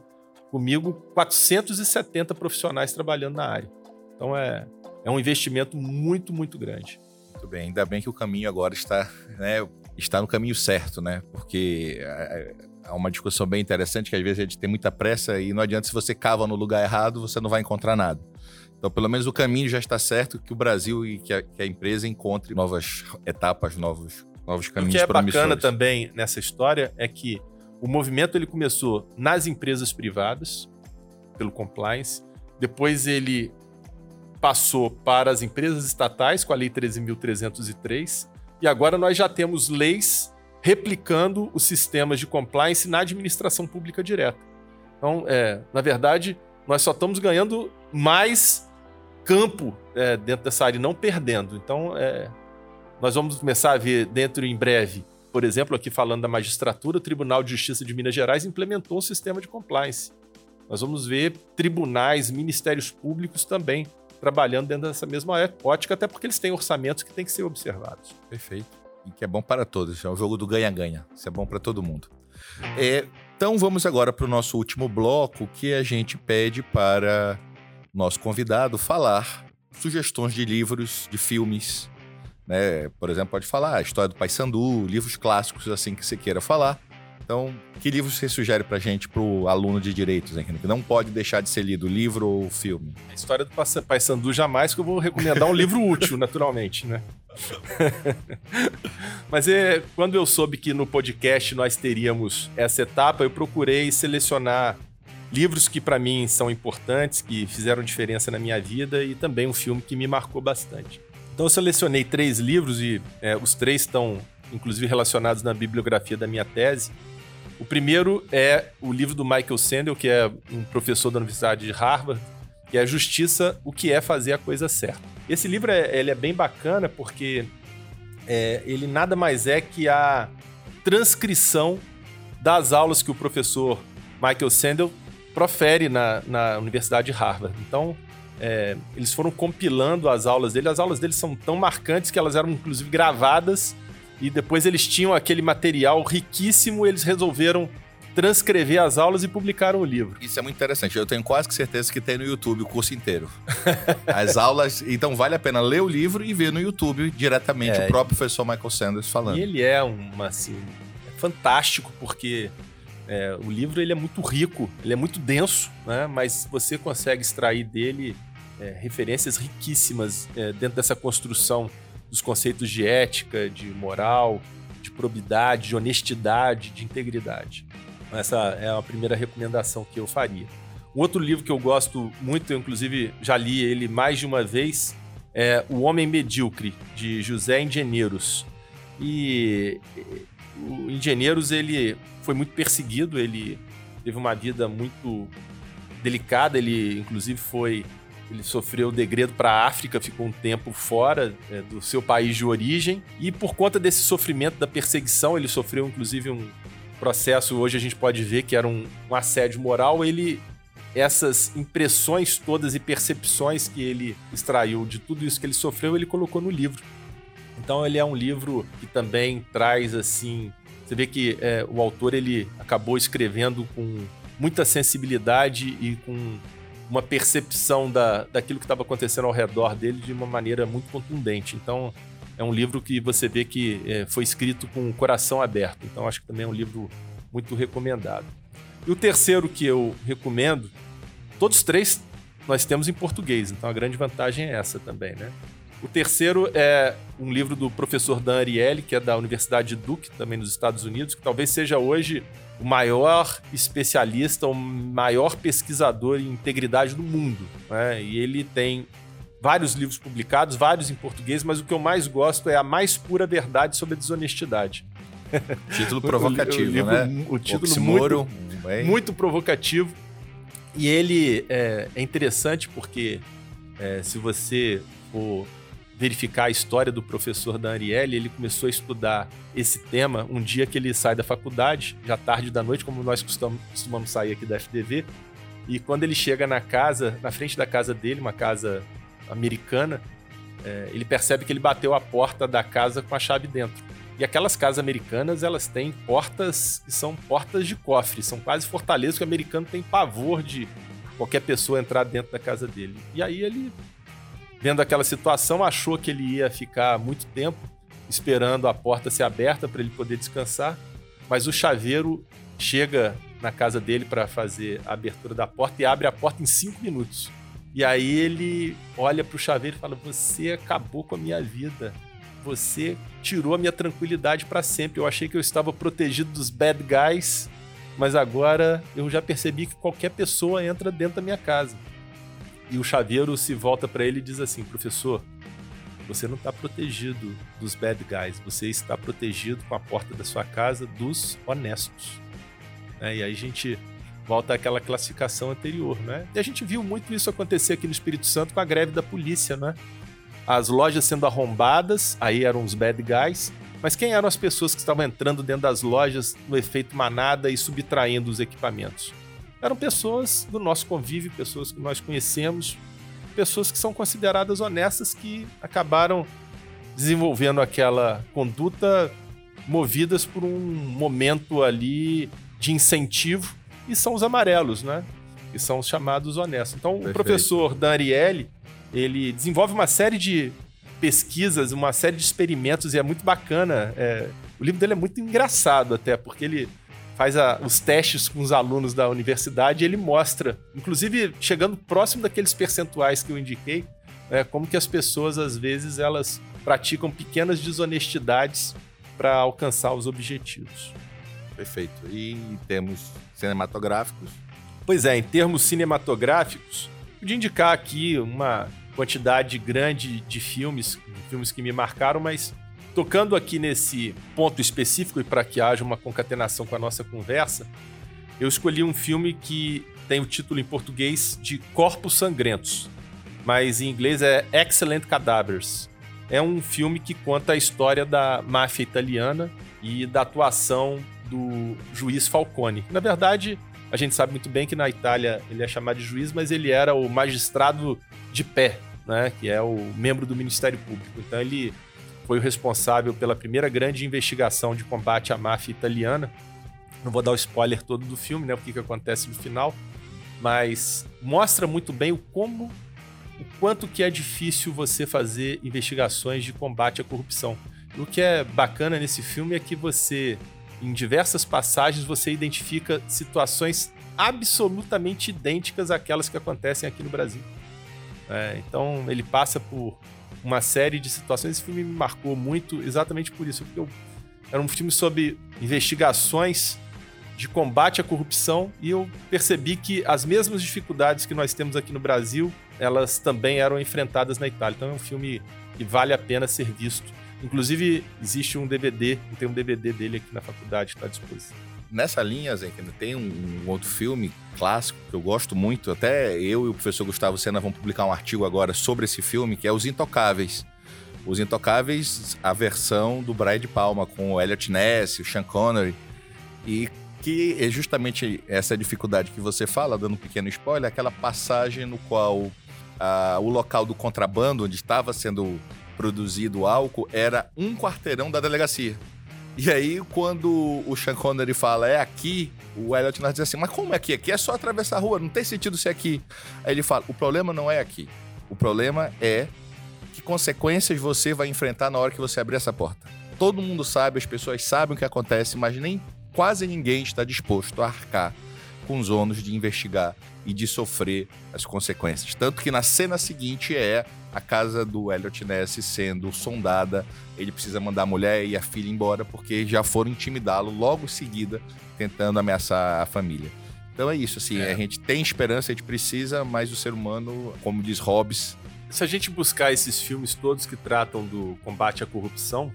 comigo 470 profissionais trabalhando na área. Então, é, é um investimento muito, muito grande. Muito bem, ainda bem que o caminho agora está, né, está no caminho certo, né? Porque é, é uma discussão bem interessante que às vezes a gente tem muita pressa e não adianta se você cava no lugar errado, você não vai encontrar nada. Então, pelo menos o caminho já está certo que o Brasil e que a, que a empresa encontre novas etapas, novos, novos caminhos O que é bacana também nessa história é que o movimento ele começou nas empresas privadas, pelo compliance, depois ele passou para as empresas estatais com a Lei 13.303 e agora nós já temos leis replicando os sistemas de compliance na administração pública direta. Então, é, na verdade, nós só estamos ganhando mais campo é, dentro dessa área, não perdendo. Então, é, nós vamos começar a ver dentro em breve, por exemplo, aqui falando da magistratura, o Tribunal de Justiça de Minas Gerais implementou um sistema de compliance. Nós vamos ver tribunais, ministérios públicos também trabalhando dentro dessa mesma ótica, até porque eles têm orçamentos que têm que ser observados. Perfeito. E que é bom para todos. É um jogo do ganha-ganha. Isso é bom para todo mundo. É, então vamos agora para o nosso último bloco, que a gente pede para nosso convidado falar sugestões de livros, de filmes. Né? Por exemplo, pode falar a história do Pai Sandu, livros clássicos assim que você queira falar. Então, que livro você sugere pra gente, pro aluno de direitos, hein, que não pode deixar de ser lido, livro ou filme? A história do Pai Sandu jamais que eu vou recomendar um livro útil, naturalmente, né? Mas é, quando eu soube que no podcast nós teríamos essa etapa, eu procurei selecionar livros que para mim são importantes, que fizeram diferença na minha vida e também um filme que me marcou bastante. Então eu selecionei três livros e é, os três estão inclusive relacionados na bibliografia da minha tese. O primeiro é o livro do Michael Sandel, que é um professor da Universidade de Harvard, que é Justiça, o que é fazer a coisa certa. Esse livro é, ele é bem bacana porque é, ele nada mais é que a transcrição das aulas que o professor Michael Sandel profere na, na Universidade de Harvard. Então, é, eles foram compilando as aulas dele. As aulas dele são tão marcantes que elas eram inclusive gravadas e depois eles tinham aquele material riquíssimo. Eles resolveram transcrever as aulas e publicaram o livro. Isso é muito interessante. Eu tenho quase certeza que tem no YouTube o curso inteiro. As aulas. Então vale a pena ler o livro e ver no YouTube diretamente é, o próprio professor Michael Sanders falando. E ele é uma assim, é fantástico porque é, o livro ele é muito rico, ele é muito denso, né? Mas você consegue extrair dele é, referências riquíssimas é, dentro dessa construção dos conceitos de ética, de moral, de probidade, de honestidade, de integridade. Essa é a primeira recomendação que eu faria. Um outro livro que eu gosto muito, eu inclusive já li ele mais de uma vez, é O Homem Medíocre, de José Engenheiros. E o Engenheiros ele foi muito perseguido, ele teve uma vida muito delicada, ele inclusive foi ele sofreu degredo para a África, ficou um tempo fora é, do seu país de origem e por conta desse sofrimento da perseguição, ele sofreu inclusive um processo, hoje a gente pode ver que era um, um assédio moral, ele essas impressões todas e percepções que ele extraiu de tudo isso que ele sofreu, ele colocou no livro. Então ele é um livro que também traz assim, você vê que é, o autor ele acabou escrevendo com muita sensibilidade e com uma percepção da, daquilo que estava acontecendo ao redor dele de uma maneira muito contundente. Então é um livro que você vê que é, foi escrito com o coração aberto. Então acho que também é um livro muito recomendado. E o terceiro que eu recomendo Todos três nós temos em português, então a grande vantagem é essa também, né? O terceiro é um livro do professor Dan Ariely, que é da Universidade de Duke, também nos Estados Unidos, que talvez seja hoje o maior especialista, o maior pesquisador em integridade do mundo. Né? E ele tem vários livros publicados, vários em português, mas o que eu mais gosto é A Mais Pura Verdade sobre a Desonestidade. Título provocativo, o, o livro, né? O título muito, muito provocativo. E ele é, é interessante porque é, se você for verificar a história do professor da Ariely, ele começou a estudar esse tema um dia que ele sai da faculdade, já tarde da noite, como nós costumamos, costumamos sair aqui da FDV. E quando ele chega na casa, na frente da casa dele, uma casa americana, é, ele percebe que ele bateu a porta da casa com a chave dentro. E aquelas casas americanas, elas têm portas que são portas de cofre, são quase fortalezas que o americano tem pavor de qualquer pessoa entrar dentro da casa dele. E aí ele, vendo aquela situação, achou que ele ia ficar muito tempo esperando a porta ser aberta para ele poder descansar, mas o chaveiro chega na casa dele para fazer a abertura da porta e abre a porta em cinco minutos. E aí ele olha para o chaveiro e fala: Você acabou com a minha vida você tirou a minha tranquilidade para sempre. Eu achei que eu estava protegido dos bad guys, mas agora eu já percebi que qualquer pessoa entra dentro da minha casa. E o chaveiro se volta para ele e diz assim: professor, você não está protegido dos bad guys, você está protegido com a porta da sua casa dos honestos. É, e aí a gente volta àquela classificação anterior, né? E a gente viu muito isso acontecer aqui no Espírito Santo com a greve da polícia, né? as lojas sendo arrombadas, aí eram os bad guys. Mas quem eram as pessoas que estavam entrando dentro das lojas no efeito manada e subtraindo os equipamentos? Eram pessoas do nosso convívio, pessoas que nós conhecemos, pessoas que são consideradas honestas que acabaram desenvolvendo aquela conduta movidas por um momento ali de incentivo e são os amarelos, né? Que são os chamados honestos. Então, Perfeito. o professor Dan Ariely, ele desenvolve uma série de pesquisas, uma série de experimentos e é muito bacana. É, o livro dele é muito engraçado até, porque ele faz a, os testes com os alunos da universidade e ele mostra, inclusive chegando próximo daqueles percentuais que eu indiquei, é, como que as pessoas às vezes elas praticam pequenas desonestidades para alcançar os objetivos. Perfeito. E em termos cinematográficos? Pois é, em termos cinematográficos, podia indicar aqui uma quantidade grande de filmes, filmes que me marcaram, mas tocando aqui nesse ponto específico e para que haja uma concatenação com a nossa conversa, eu escolhi um filme que tem o título em português de Corpos Sangrentos, mas em inglês é Excellent Cadavers. É um filme que conta a história da máfia italiana e da atuação do juiz Falcone. Na verdade, a gente sabe muito bem que na Itália ele é chamado de juiz, mas ele era o magistrado de pé, né? Que é o membro do Ministério Público. Então ele foi o responsável pela primeira grande investigação de combate à máfia italiana. Não vou dar o spoiler todo do filme, né? O que, que acontece no final, mas mostra muito bem o como, o quanto que é difícil você fazer investigações de combate à corrupção. O que é bacana nesse filme é que você em diversas passagens você identifica situações absolutamente idênticas àquelas que acontecem aqui no Brasil. É, então ele passa por uma série de situações. Esse filme me marcou muito exatamente por isso, porque eu, era um filme sobre investigações de combate à corrupção e eu percebi que as mesmas dificuldades que nós temos aqui no Brasil, elas também eram enfrentadas na Itália. Então é um filme que vale a pena ser visto. Inclusive, existe um DVD, tem um DVD dele aqui na faculdade que está à disposição. Nessa linha, Zé, tem um, um, outro filme clássico que eu gosto muito, até eu e o professor Gustavo Sena vão publicar um artigo agora sobre esse filme, que é Os Intocáveis. Os Intocáveis, a versão do Brian de Palma, com o Elliot Ness, o Sean Connery. E que é justamente essa dificuldade que você fala, dando um pequeno spoiler, aquela passagem no qual ah, o local do contrabando, onde estava sendo produzido álcool, era um quarteirão da delegacia. E aí, quando o Sean Connery fala é aqui, o Elliot Ness diz assim: Mas como é aqui? Aqui é só atravessar a rua, não tem sentido ser aqui. Aí ele fala: O problema não é aqui. O problema é que consequências você vai enfrentar na hora que você abrir essa porta. Todo mundo sabe, as pessoas sabem o que acontece, mas nem quase ninguém está disposto a arcar com os ônus de investigar e de sofrer as consequências. Tanto que na cena seguinte é a casa do Elliot Ness sendo sondada. Ele precisa mandar a mulher e a filha embora porque já foram intimidá-lo logo em seguida, tentando ameaçar a família. Então é isso, assim, é. a gente tem esperança, a gente precisa, mas o ser humano, como diz Hobbes, se a gente buscar esses filmes todos que tratam do combate à corrupção,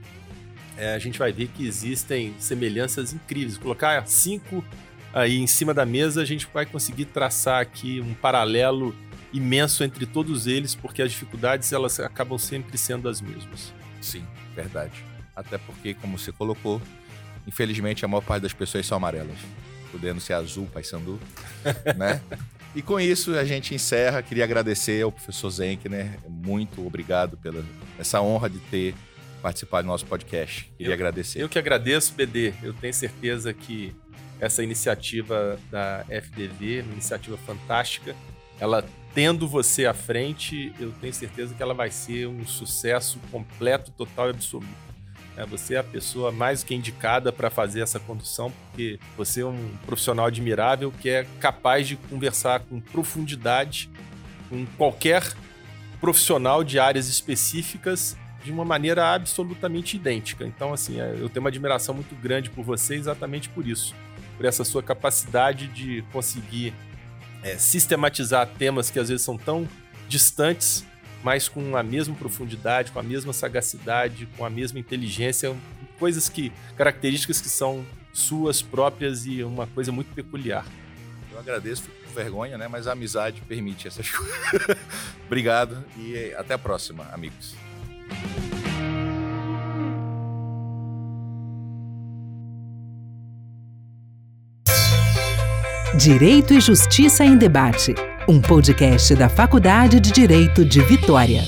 é, a gente vai ver que existem semelhanças incríveis. Colocar cinco aí em cima da mesa, a gente vai conseguir traçar aqui um paralelo imenso entre todos eles, porque as dificuldades elas acabam sempre sendo as mesmas. Sim, verdade. Até porque, como você colocou, infelizmente a maior parte das pessoas são amarelas, podendo ser azul, paysandu, né? E com isso a gente encerra. Queria agradecer ao professor Zenkner. Muito obrigado pela essa honra de ter participado do nosso podcast. Queria eu, agradecer. Eu que agradeço, BD. Eu tenho certeza que essa iniciativa da FDV, uma iniciativa fantástica, ela tendo você à frente, eu tenho certeza que ela vai ser um sucesso completo, total e absoluto. É, você é a pessoa mais que indicada para fazer essa condução, porque você é um profissional admirável que é capaz de conversar com profundidade com qualquer profissional de áreas específicas de uma maneira absolutamente idêntica. Então, assim, é, eu tenho uma admiração muito grande por você exatamente por isso, por essa sua capacidade de conseguir é, sistematizar temas que às vezes são tão distantes mas com a mesma profundidade, com a mesma sagacidade, com a mesma inteligência, coisas que características que são suas próprias e uma coisa muito peculiar. Eu agradeço, fico com vergonha, né? Mas a amizade permite essas coisas. Obrigado e até a próxima, amigos. Direito e Justiça em Debate um podcast da Faculdade de Direito de Vitória.